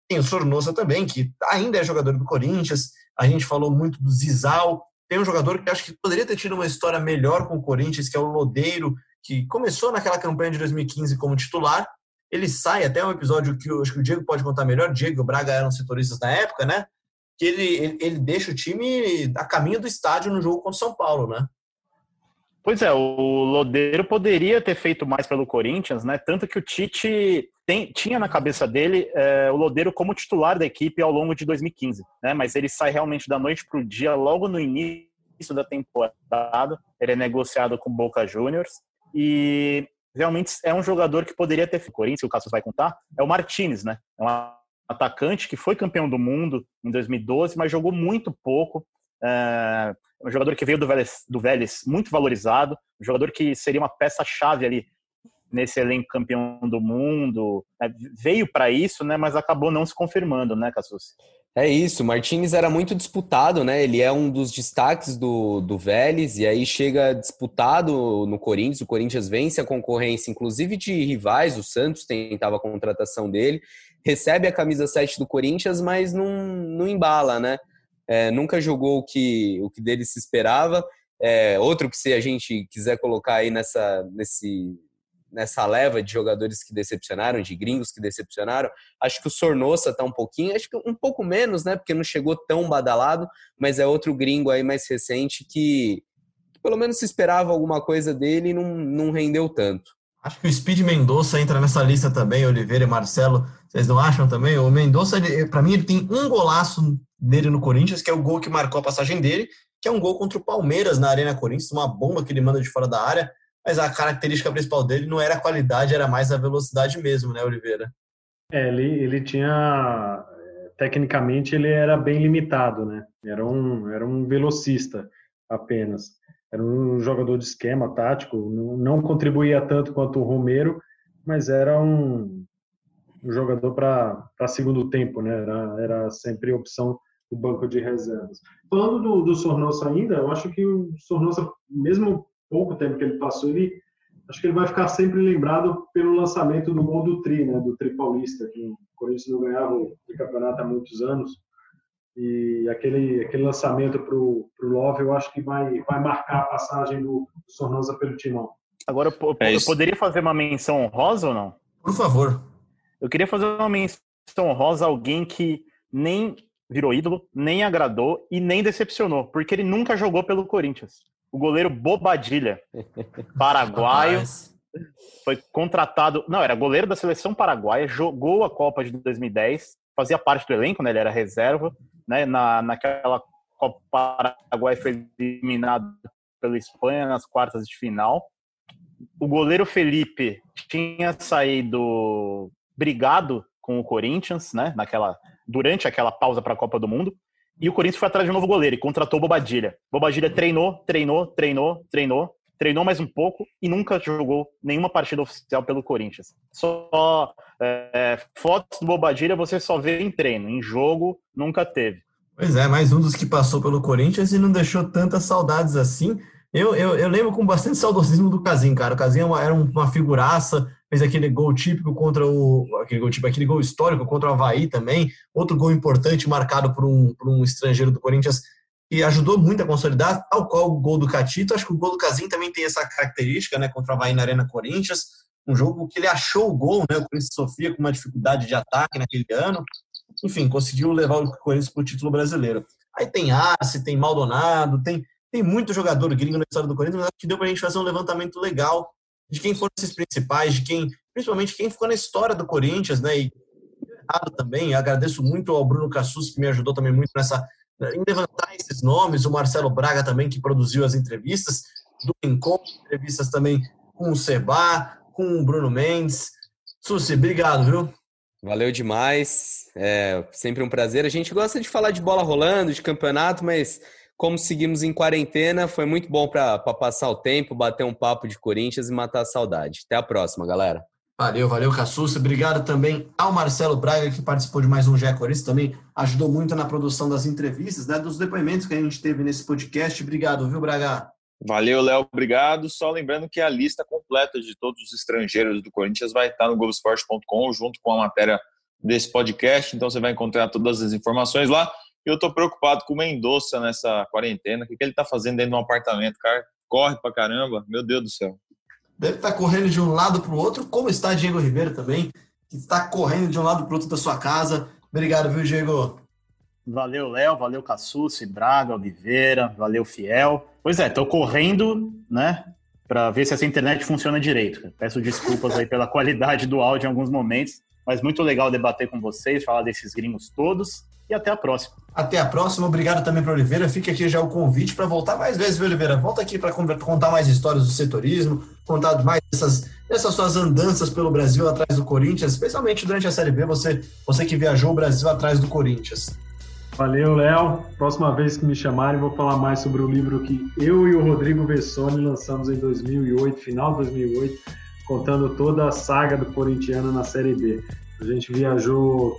Tem o Sornosa também, que ainda é jogador do Corinthians. A gente falou muito do Zizal. Tem um jogador que acho que poderia ter tido uma história melhor com o Corinthians, que é o Lodeiro, que começou naquela campanha de 2015 como titular. Ele sai até um episódio que eu acho que o Diego pode contar melhor. Diego e o Braga eram setoristas na época, né? que ele, ele, ele deixa o time a caminho do estádio no jogo contra o São Paulo, né? Pois é, o Lodeiro poderia ter feito mais pelo Corinthians, né? Tanto que o Tite tem, tinha na cabeça dele é, o Lodeiro como titular da equipe ao longo de 2015, né? Mas ele sai realmente da noite para o dia, logo no início da temporada. Ele é negociado com Boca Juniors e realmente é um jogador que poderia ter feito. O Corinthians, o Cassius vai contar, é o Martinez, né? É uma atacante que foi campeão do mundo em 2012, mas jogou muito pouco. É um jogador que veio do Vélez, do Vélez muito valorizado, um jogador que seria uma peça-chave ali nesse elenco campeão do mundo. É, veio para isso, né, mas acabou não se confirmando, né, Cassus? É isso, o Martinez era muito disputado, né? Ele é um dos destaques do, do Vélez, e aí chega disputado no Corinthians. O Corinthians vence a concorrência, inclusive de rivais. O Santos tentava a contratação dele recebe a camisa 7 do Corinthians, mas não, não embala, né? É, nunca jogou o que, o que dele se esperava. É, outro que se a gente quiser colocar aí nessa, nesse, nessa leva de jogadores que decepcionaram, de gringos que decepcionaram, acho que o Sornosa está um pouquinho, acho que um pouco menos, né? Porque não chegou tão badalado, mas é outro gringo aí mais recente que, que pelo menos se esperava alguma coisa dele e não, não rendeu tanto. Acho que o Speed Mendonça entra nessa lista também, Oliveira e Marcelo. Vocês não acham também? O Mendonça, para mim, ele tem um golaço dele no Corinthians, que é o gol que marcou a passagem dele, que é um gol contra o Palmeiras na Arena Corinthians, uma bomba que ele manda de fora da área. Mas a característica principal dele não era a qualidade, era mais a velocidade mesmo, né, Oliveira? É, ele, ele tinha. Tecnicamente, ele era bem limitado, né? Era um, era um velocista apenas. Era um jogador de esquema tático, não, não contribuía tanto quanto o Romero, mas era um, um jogador para segundo tempo, né? Era, era sempre opção do banco de reservas. Falando do, do Sornosa ainda, eu acho que o Sornosa, mesmo pouco tempo que ele passou, ele acho que ele vai ficar sempre lembrado pelo lançamento do gol do Tri, né, do Tri Paulista, que o Corinthians não ganhava o campeonato há muitos anos. E aquele, aquele lançamento para o Love, eu acho que vai, vai marcar a passagem do, Sornosa pelo Timão. Agora, eu, é eu poderia fazer uma menção honrosa ou não? Por favor. Eu queria fazer uma menção honrosa a alguém que nem virou ídolo, nem agradou e nem decepcionou, porque ele nunca jogou pelo Corinthians. O goleiro Bobadilha, paraguaio, foi contratado. Não, era goleiro da seleção paraguaia, jogou a Copa de 2010, fazia parte do elenco, né? Ele era reserva, né? Na, naquela Copa Paraguai foi eliminado pela Espanha nas quartas de final. O goleiro Felipe tinha saído brigado com o Corinthians, né? Naquela durante aquela pausa para a Copa do Mundo. E o Corinthians foi atrás de um novo goleiro e contratou o Bobadilha. Bobadilha treinou, treinou, treinou, treinou, treinou mais um pouco e nunca jogou nenhuma partida oficial pelo Corinthians. Só é, fotos do Bobadilha você só vê em treino, em jogo nunca teve. Pois é, mais um dos que passou pelo Corinthians e não deixou tantas saudades assim. Eu, eu, eu lembro com bastante saudosismo do Casim, cara. O Casim era é uma, era uma figuraça, fez aquele gol típico contra o. Aquele gol, típico, aquele gol histórico contra o Havaí também. Outro gol importante marcado por um, por um estrangeiro do Corinthians e ajudou muito a consolidar, tal qual o gol do Catito. Acho que o gol do Casim também tem essa característica, né? Contra o Havaí na Arena Corinthians. Um jogo que ele achou o gol, né? O Corinthians sofria com uma dificuldade de ataque naquele ano. Enfim, conseguiu levar o Corinthians para o título brasileiro. Aí tem Arce, tem Maldonado, tem, tem muito jogador gringo na história do Corinthians, mas acho que deu para a gente fazer um levantamento legal de quem foram esses principais, de quem, principalmente quem ficou na história do Corinthians, né? E errado também. Agradeço muito ao Bruno Cassus, que me ajudou também muito nessa em levantar esses nomes, o Marcelo Braga também, que produziu as entrevistas, do Encontro, entrevistas também com o Seba, com o Bruno Mendes. Susi, obrigado, viu? Valeu demais. É sempre um prazer. A gente gosta de falar de bola rolando, de campeonato, mas como seguimos em quarentena, foi muito bom para passar o tempo, bater um papo de Corinthians e matar a saudade. Até a próxima, galera. Valeu, valeu, Cassucci. Obrigado também ao Marcelo Braga, que participou de mais um GE Corinthians, também ajudou muito na produção das entrevistas, né, dos depoimentos que a gente teve nesse podcast. Obrigado, viu, Braga? Valeu, Léo, obrigado. Só lembrando que a lista completa de todos os estrangeiros do Corinthians vai estar no Globoesporte.com junto com a matéria desse podcast, então você vai encontrar todas as informações lá. E eu tô preocupado com o Mendonça nessa quarentena. O que, que ele tá fazendo dentro de um apartamento, cara? Corre pra caramba, meu Deus do céu. Deve estar tá correndo de um lado para o outro, como está Diego Ribeiro também, que está correndo de um lado para o outro da sua casa. Obrigado, viu, Diego? Valeu, Léo, valeu, Cassucci, Braga, Oliveira, valeu, Fiel. Pois é, tô correndo, né, para ver se essa internet funciona direito. Peço desculpas aí pela [LAUGHS] qualidade do áudio em alguns momentos, mas muito legal debater com vocês, falar desses gringos todos e até a próxima. Até a próxima. Obrigado também para Oliveira. Fica aqui já o convite para voltar mais vezes, viu, Oliveira? Volta aqui para contar mais histórias do setorismo, contar mais dessas, dessas suas andanças pelo Brasil atrás do Corinthians, especialmente durante a Série B, você, você que viajou o Brasil atrás do Corinthians. Valeu, Léo. Próxima vez que me chamarem, vou falar mais sobre o livro que eu e o Rodrigo Vessoni lançamos em 2008, final de 2008, contando toda a saga do corintiano na Série B. A gente viajou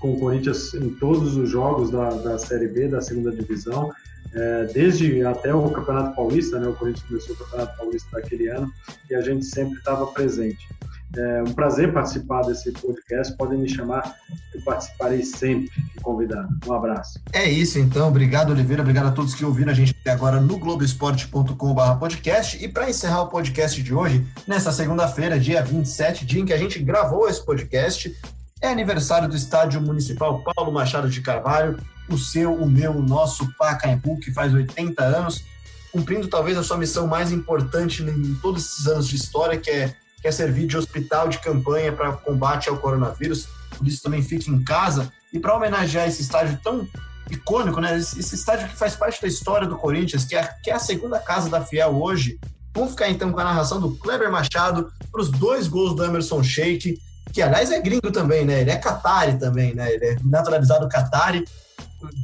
com o Corinthians em todos os jogos da, da Série B, da segunda divisão, é, desde até o Campeonato Paulista, né? O Corinthians começou o Campeonato Paulista daquele ano e a gente sempre estava presente. É um prazer participar desse podcast. Podem me chamar, eu participarei sempre convidado. Um abraço. É isso, então. Obrigado, Oliveira. Obrigado a todos que ouviram a gente até agora no globesport.com/podcast. E para encerrar o podcast de hoje, nessa segunda-feira, dia 27, dia em que a gente gravou esse podcast, é aniversário do Estádio Municipal Paulo Machado de Carvalho, o seu, o meu, o nosso Pacaembu, que faz 80 anos, cumprindo talvez a sua missão mais importante em todos esses anos de história, que é, que é servir de hospital de campanha para combate ao coronavírus. Por isso também fique em casa. E para homenagear esse estádio tão icônico, né? Esse, estádio que faz parte da história do Corinthians, que é, que é a segunda casa da Fiel hoje. Vamos ficar então com a narração do Kleber Machado para os dois gols do Emerson Sheik que aliás é gringo também, né? Ele é Qatari também, né? Ele é naturalizado Qatari.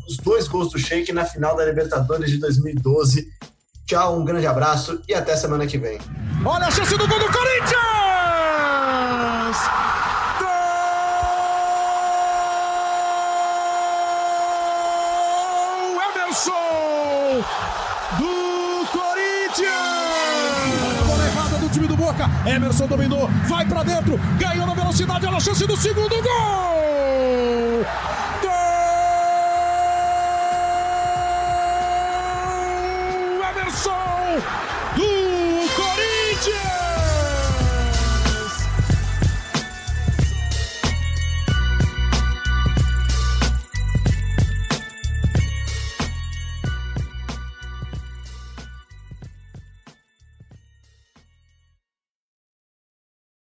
Os dois gols do Sheik na final da Libertadores de 2012. Tchau, um grande abraço e até semana que vem. Olha a chance do gol do Corinthians! Do Corinthians! time do Boca. Emerson dominou, vai para dentro, ganhou na velocidade, olha a chance do segundo gol! Gol! Emerson do Corinthians!